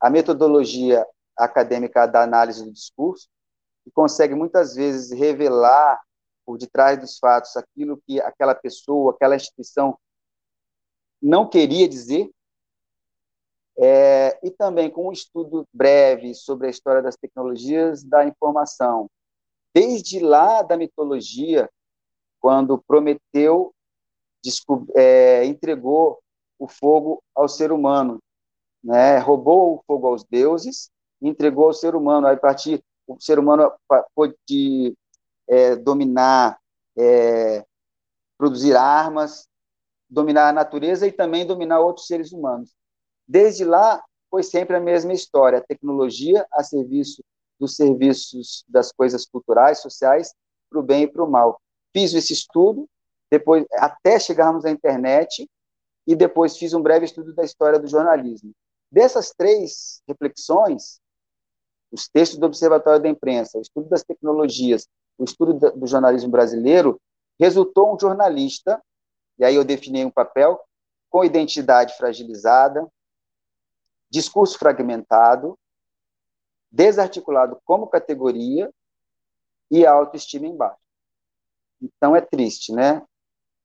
a metodologia acadêmica da análise do discurso, que consegue muitas vezes revelar por detrás dos fatos aquilo que aquela pessoa, aquela instituição não queria dizer, é, e também com um estudo breve sobre a história das tecnologias da informação, desde lá da mitologia, quando Prometeu é, entregou o fogo ao ser humano, né? roubou o fogo aos deuses, entregou ao ser humano. Aí, a partir o ser humano pôde é, dominar, é, produzir armas, dominar a natureza e também dominar outros seres humanos. Desde lá, foi sempre a mesma história, a tecnologia a serviço dos serviços das coisas culturais, sociais, para o bem e para o mal. Fiz esse estudo, depois até chegarmos à internet, e depois fiz um breve estudo da história do jornalismo. Dessas três reflexões, os textos do Observatório da Imprensa, o estudo das tecnologias o estudo do jornalismo brasileiro, resultou um jornalista, e aí eu defini um papel, com identidade fragilizada, discurso fragmentado, desarticulado como categoria e autoestima embaixo. Então é triste, né?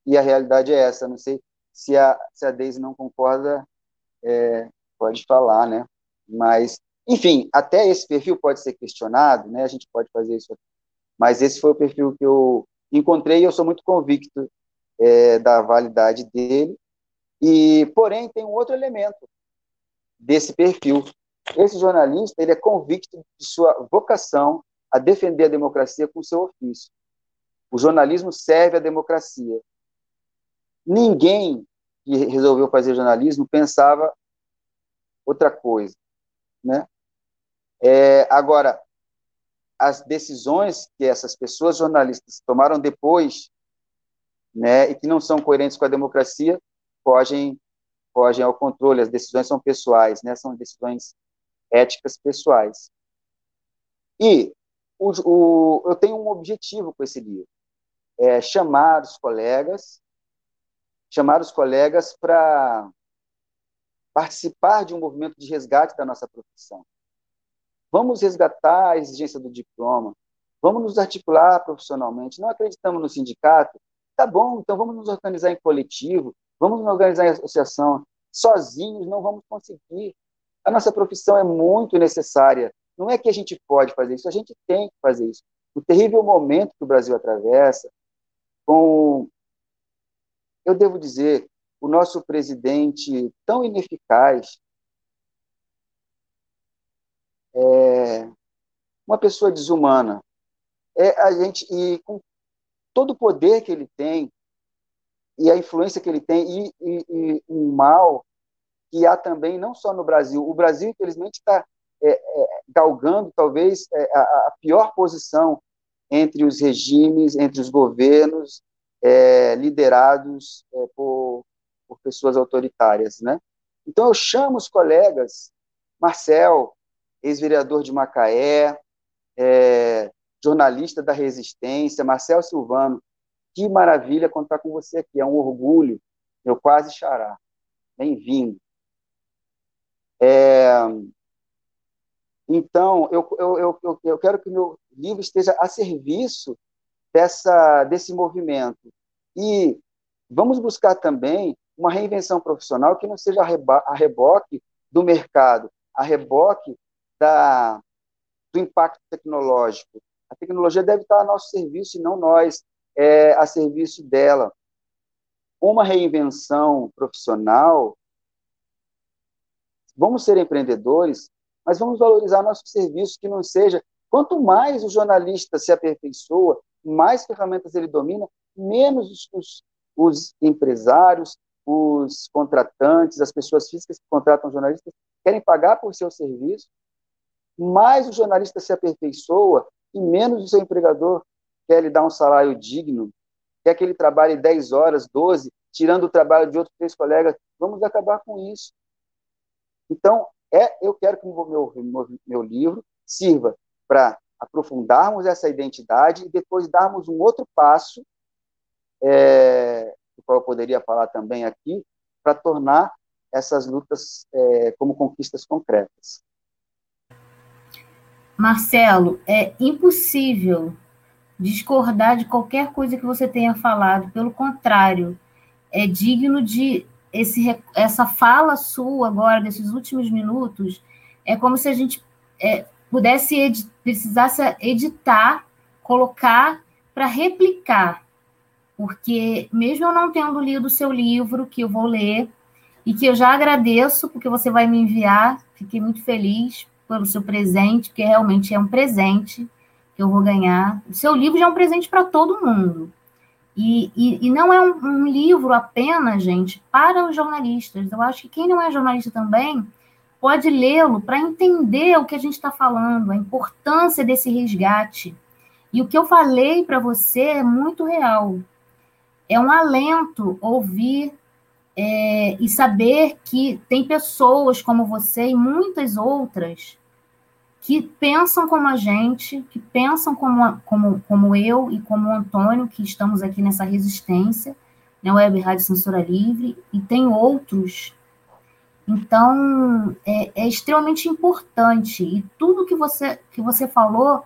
E a realidade é essa. Não sei se a, se a Deise não concorda, é, pode falar, né? Mas, enfim, até esse perfil pode ser questionado, né? A gente pode fazer isso mas esse foi o perfil que eu encontrei e eu sou muito convicto é, da validade dele. E, porém, tem um outro elemento desse perfil. Esse jornalista ele é convicto de sua vocação a defender a democracia com seu ofício. O jornalismo serve à democracia. Ninguém que resolveu fazer jornalismo pensava outra coisa, né? É, agora, as decisões que essas pessoas jornalistas tomaram depois, né, e que não são coerentes com a democracia, fogem, fogem ao controle. As decisões são pessoais, né, são decisões éticas pessoais. E o, o, eu tenho um objetivo com esse livro, é chamar os colegas, chamar os colegas para participar de um movimento de resgate da nossa profissão. Vamos resgatar a exigência do diploma. Vamos nos articular profissionalmente. Não acreditamos no sindicato? Tá bom, então vamos nos organizar em coletivo, vamos nos organizar em associação. Sozinhos não vamos conseguir. A nossa profissão é muito necessária. Não é que a gente pode fazer isso, a gente tem que fazer isso. O terrível momento que o Brasil atravessa, com, eu devo dizer, o nosso presidente tão ineficaz, é, uma pessoa desumana. É a gente e com todo o poder que ele tem e a influência que ele tem e, e, e um mal que há também não só no Brasil. O Brasil, infelizmente, está é, é, galgando talvez é, a, a, pior posição entre os regimes, entre os governos é, liderados é, por, por pessoas autoritárias, né? Então eu chamo os colegas, Marcel, ex-vereador de Macaé, é, jornalista da Resistência, Marcel Silvano, que maravilha contar com você aqui, é um orgulho, meu quase xará. Bem-vindo. É, então, eu, eu, eu, eu quero que meu livro esteja a serviço dessa, desse movimento. E vamos buscar também uma reinvenção profissional que não seja a reboque do mercado, a reboque da, do impacto tecnológico. A tecnologia deve estar a nosso serviço e não nós é, a serviço dela. Uma reinvenção profissional, vamos ser empreendedores, mas vamos valorizar nosso serviço, que não seja. Quanto mais o jornalista se aperfeiçoa, mais ferramentas ele domina, menos os, os empresários, os contratantes, as pessoas físicas que contratam jornalistas querem pagar por seu serviço, mais o jornalista se aperfeiçoa e menos o seu empregador quer lhe dar um salário digno, quer que ele trabalhe 10 horas, 12, tirando o trabalho de outros três colegas. Vamos acabar com isso. Então, é, eu quero que o meu, meu, meu livro sirva para aprofundarmos essa identidade e depois darmos um outro passo, é, do qual eu poderia falar também aqui, para tornar essas lutas é, como conquistas concretas. Marcelo, é impossível discordar de qualquer coisa que você tenha falado, pelo contrário, é digno de esse, essa fala sua agora, desses últimos minutos, é como se a gente é, pudesse, ed, precisasse editar, colocar para replicar. Porque, mesmo eu não tendo lido o seu livro, que eu vou ler, e que eu já agradeço, porque você vai me enviar, fiquei muito feliz pelo seu presente, porque realmente é um presente que eu vou ganhar. O seu livro já é um presente para todo mundo. E, e, e não é um, um, livro apenas, gente, para os jornalistas. Eu acho que quem não é jornalista também pode lê-lo para entender o que a gente está falando, a importância desse resgate. E o que eu falei para você é muito real. É um alento ouvir é, e saber que tem pessoas como você e muitas outras que pensam como a gente, que pensam como, como, como eu e como o Antônio, que estamos aqui nessa resistência, na Web Rádio Censura Livre, e tem outros. Então, é, é extremamente importante. E tudo que você, que você falou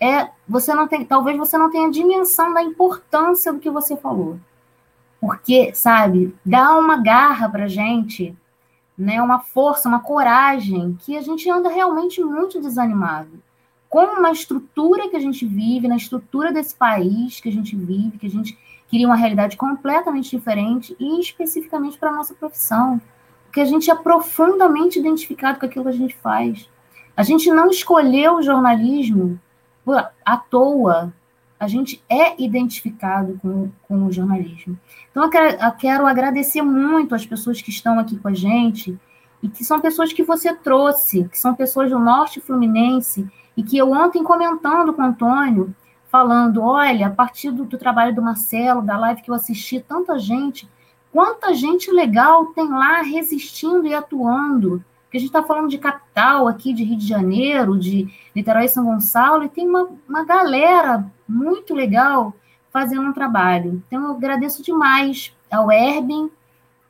é você não tem, talvez você não tenha dimensão da importância do que você falou. Porque, sabe, dá uma garra para gente né, uma força, uma coragem, que a gente anda realmente muito desanimado. Com uma estrutura que a gente vive, na estrutura desse país que a gente vive, que a gente queria uma realidade completamente diferente, e especificamente para nossa profissão, porque a gente é profundamente identificado com aquilo que a gente faz. A gente não escolheu o jornalismo à toa, a gente é identificado com, com o jornalismo. Então, eu quero, eu quero agradecer muito as pessoas que estão aqui com a gente e que são pessoas que você trouxe, que são pessoas do Norte Fluminense e que eu ontem comentando com o Antônio, falando, olha, a partir do, do trabalho do Marcelo, da live que eu assisti, tanta gente, quanta gente legal tem lá resistindo e atuando, porque a gente está falando de capital aqui, de Rio de Janeiro, de Niterói e São Gonçalo, e tem uma, uma galera muito legal fazendo um trabalho. Então, eu agradeço demais ao Erbin,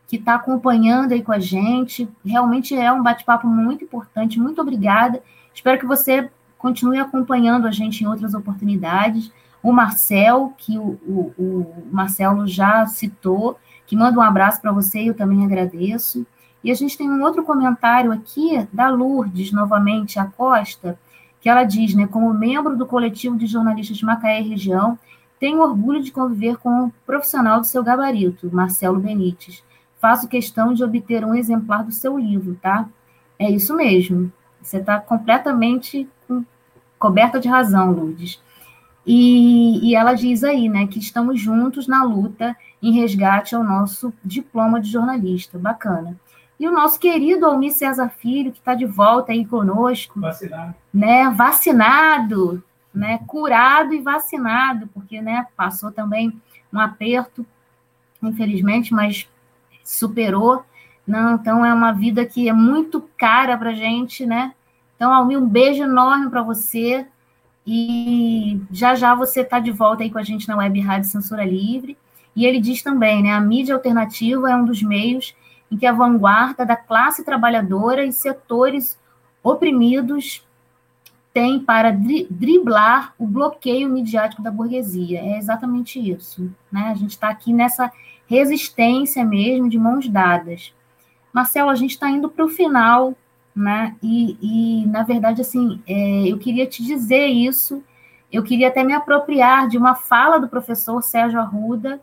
que está acompanhando aí com a gente. Realmente é um bate-papo muito importante. Muito obrigada. Espero que você continue acompanhando a gente em outras oportunidades. O Marcel, que o, o, o Marcelo já citou, que manda um abraço para você eu também agradeço. E a gente tem um outro comentário aqui da Lourdes, novamente, a Costa, que ela diz, né, como membro do coletivo de jornalistas de Macaé e região, tenho orgulho de conviver com um profissional do seu gabarito, Marcelo Benites. Faço questão de obter um exemplar do seu livro, tá? É isso mesmo. Você está completamente coberta de razão, Lourdes. E, e, ela diz aí, né, que estamos juntos na luta em resgate ao nosso diploma de jornalista. Bacana. E o nosso querido Almir César Filho, que está de volta aí conosco. Vacinado. Né, vacinado, né, curado e vacinado, porque né, passou também um aperto, infelizmente, mas superou. Não, então é uma vida que é muito cara para gente, né? Então, Almir, um beijo enorme para você. E já já você está de volta aí com a gente na Web Rádio Censura Livre. E ele diz também, né, a mídia alternativa é um dos meios em que a vanguarda da classe trabalhadora e setores oprimidos tem para dri driblar o bloqueio midiático da burguesia. É exatamente isso. Né? A gente está aqui nessa resistência mesmo, de mãos dadas. Marcelo, a gente está indo para o final né? E, e na verdade, assim, é, eu queria te dizer isso, eu queria até me apropriar de uma fala do professor Sérgio Arruda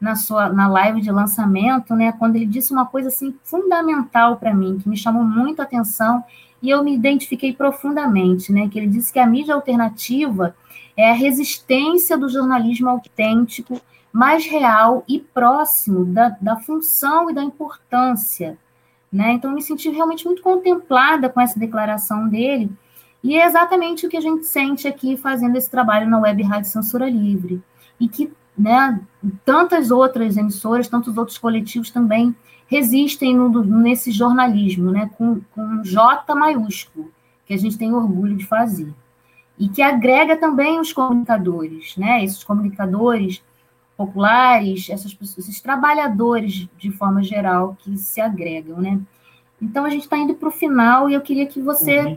na sua na live de lançamento, né? Quando ele disse uma coisa assim fundamental para mim, que me chamou muito a atenção e eu me identifiquei profundamente, né? Que ele disse que a mídia alternativa é a resistência do jornalismo autêntico, mais real e próximo da, da função e da importância né? Então, me senti realmente muito contemplada com essa declaração dele, e é exatamente o que a gente sente aqui fazendo esse trabalho na Web Rádio Censura Livre, e que né, tantas outras emissoras, tantos outros coletivos também resistem no, nesse jornalismo, né, com, com J maiúsculo, que a gente tem orgulho de fazer. E que agrega também os comunicadores, né, esses comunicadores populares, essas pessoas, esses trabalhadores de forma geral que se agregam, né? Então a gente está indo para o final e eu queria que você,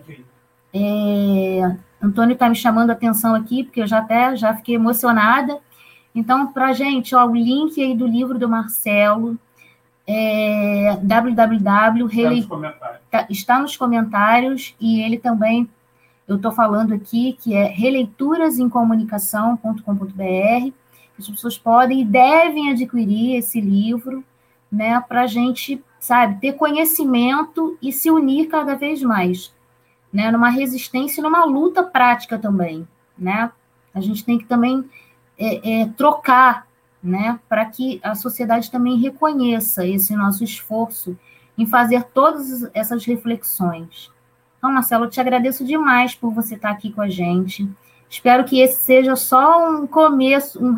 é, Antônio está me chamando a atenção aqui porque eu já até já fiquei emocionada. Então para gente, ó, o link aí do livro do Marcelo, é, www está nos, tá, está nos comentários e ele também eu estou falando aqui que é releiturasemcomunicação.com.br as pessoas podem e devem adquirir esse livro, né, para a gente, sabe, ter conhecimento e se unir cada vez mais, né, numa resistência e numa luta prática também, né? A gente tem que também é, é, trocar, né, para que a sociedade também reconheça esse nosso esforço em fazer todas essas reflexões. Então, Marcelo, eu te agradeço demais por você estar aqui com a gente. Espero que esse seja só um começo, um,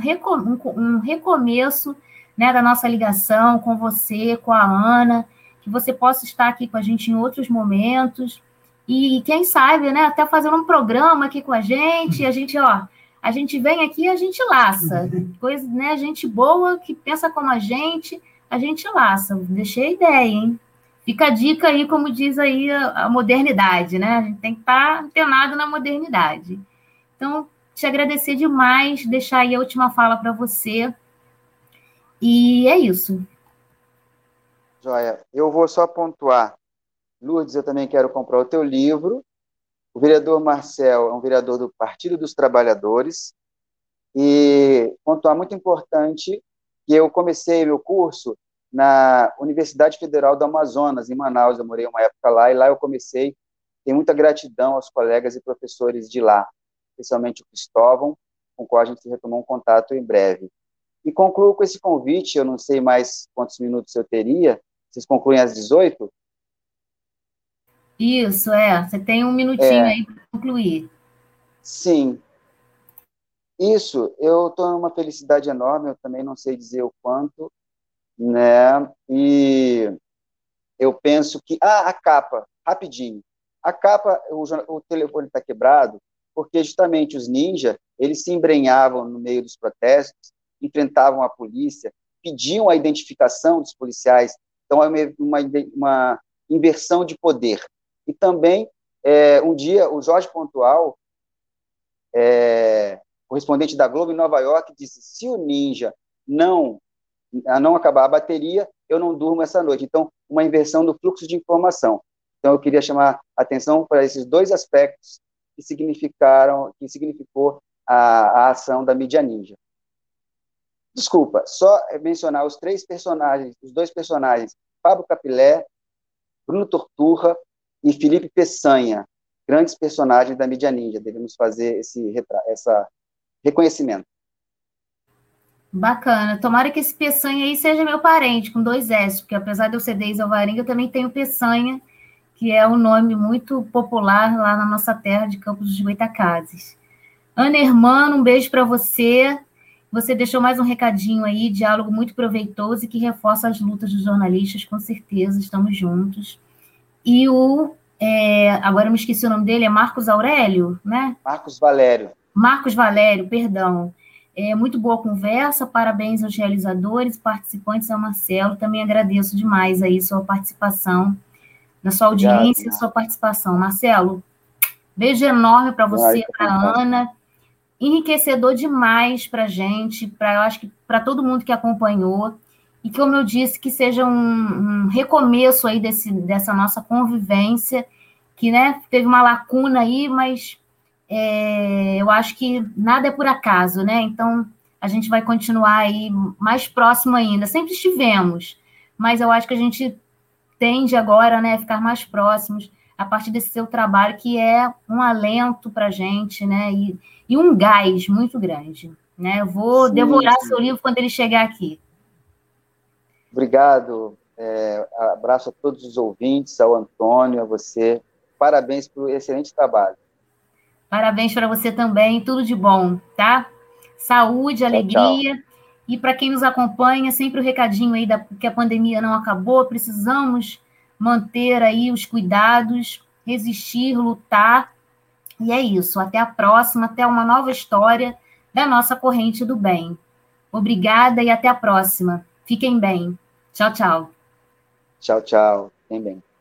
um, recomeço né, da nossa ligação com você, com a Ana, que você possa estar aqui com a gente em outros momentos. E quem sabe, né, até fazendo um programa aqui com a gente, a gente, ó, a gente vem aqui e a gente laça. Coisa, né, gente boa que pensa como a gente, a gente laça. Deixei a ideia, hein? Fica a dica aí, como diz aí a, modernidade, né? A gente tem que estar antenado na modernidade. Então, te agradecer demais, deixar aí a última fala para você. E é isso. Joia. Eu vou só pontuar. Lourdes, eu também quero comprar o teu livro. O vereador Marcel é um vereador do Partido dos Trabalhadores. E pontuar muito importante que eu comecei meu curso na Universidade Federal do Amazonas, em Manaus. Eu morei uma época lá e lá eu comecei. Tenho muita gratidão aos colegas e professores de lá especialmente o Cristóvão, com o qual a gente retomou um contato em breve. E concluo com esse convite, eu não sei mais quantos minutos eu teria, vocês concluem às 18? Isso, é, você tem um minutinho é, aí para concluir. Sim. Isso, eu estou numa felicidade enorme, eu também não sei dizer o quanto, né, e eu penso que, ah, a capa, rapidinho, a capa, o, o telefone está quebrado, porque justamente os ninjas, eles se embrenhavam no meio dos protestos, enfrentavam a polícia, pediam a identificação dos policiais, então é uma, uma inversão de poder. E também, é, um dia, o Jorge Pontual, é, correspondente da Globo em Nova York, disse, se o ninja não, não acabar a bateria, eu não durmo essa noite. Então, uma inversão do fluxo de informação. Então, eu queria chamar a atenção para esses dois aspectos que significaram, que significou a, a ação da mídia ninja. Desculpa, só mencionar os três personagens, os dois personagens, Pablo Capilé, Bruno Torturra e Felipe Peçanha, grandes personagens da mídia ninja. Devemos fazer esse, essa, reconhecimento. Bacana. Tomara que esse Peçanha aí seja meu parente, com dois S, porque apesar de eu ser Deise Alvarenga, eu também tenho Peçanha, que é um nome muito popular lá na nossa terra de Campos dos Goitacazes. Ana Hermano, um beijo para você. Você deixou mais um recadinho aí, diálogo muito proveitoso e que reforça as lutas dos jornalistas, com certeza, estamos juntos. E o, é, agora eu me esqueci o nome dele, é Marcos Aurélio, né? Marcos Valério. Marcos Valério, perdão. É, muito boa conversa, parabéns aos realizadores, participantes ao Marcelo. Também agradeço demais aí sua participação, na sua audiência, Obrigado. sua participação. Marcelo, beijo enorme para você, para Ana. Enriquecedor demais para a gente, para eu acho que para todo mundo que acompanhou. E como eu disse, que seja um, um recomeço aí desse, dessa nossa convivência, que né, teve uma lacuna aí, mas é, eu acho que nada é por acaso, né? Então a gente vai continuar aí mais próximo ainda. Sempre estivemos, mas eu acho que a gente tende agora, né, a ficar mais próximos a partir desse seu trabalho que é um alento para a gente, né? E, e, um gás muito grande, né? Eu vou sim, devorar seu livro quando ele chegar aqui. Obrigado. É, abraço a todos os ouvintes, ao Antônio, a você. Parabéns pelo excelente trabalho. Parabéns para você também, tudo de bom, tá? Saúde, tchau, alegria. Tchau. E para quem nos acompanha, sempre o recadinho aí da que a pandemia não acabou, precisamos manter aí os cuidados, resistir, lutar. E é isso. Até a próxima, até uma nova história da nossa corrente do bem. Obrigada e até a próxima. Fiquem bem. Tchau, tchau. Tchau, tchau. Fiquem bem.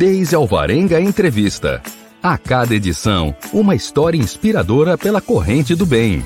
Deise Alvarenga Entrevista. A cada edição, uma história inspiradora pela corrente do bem.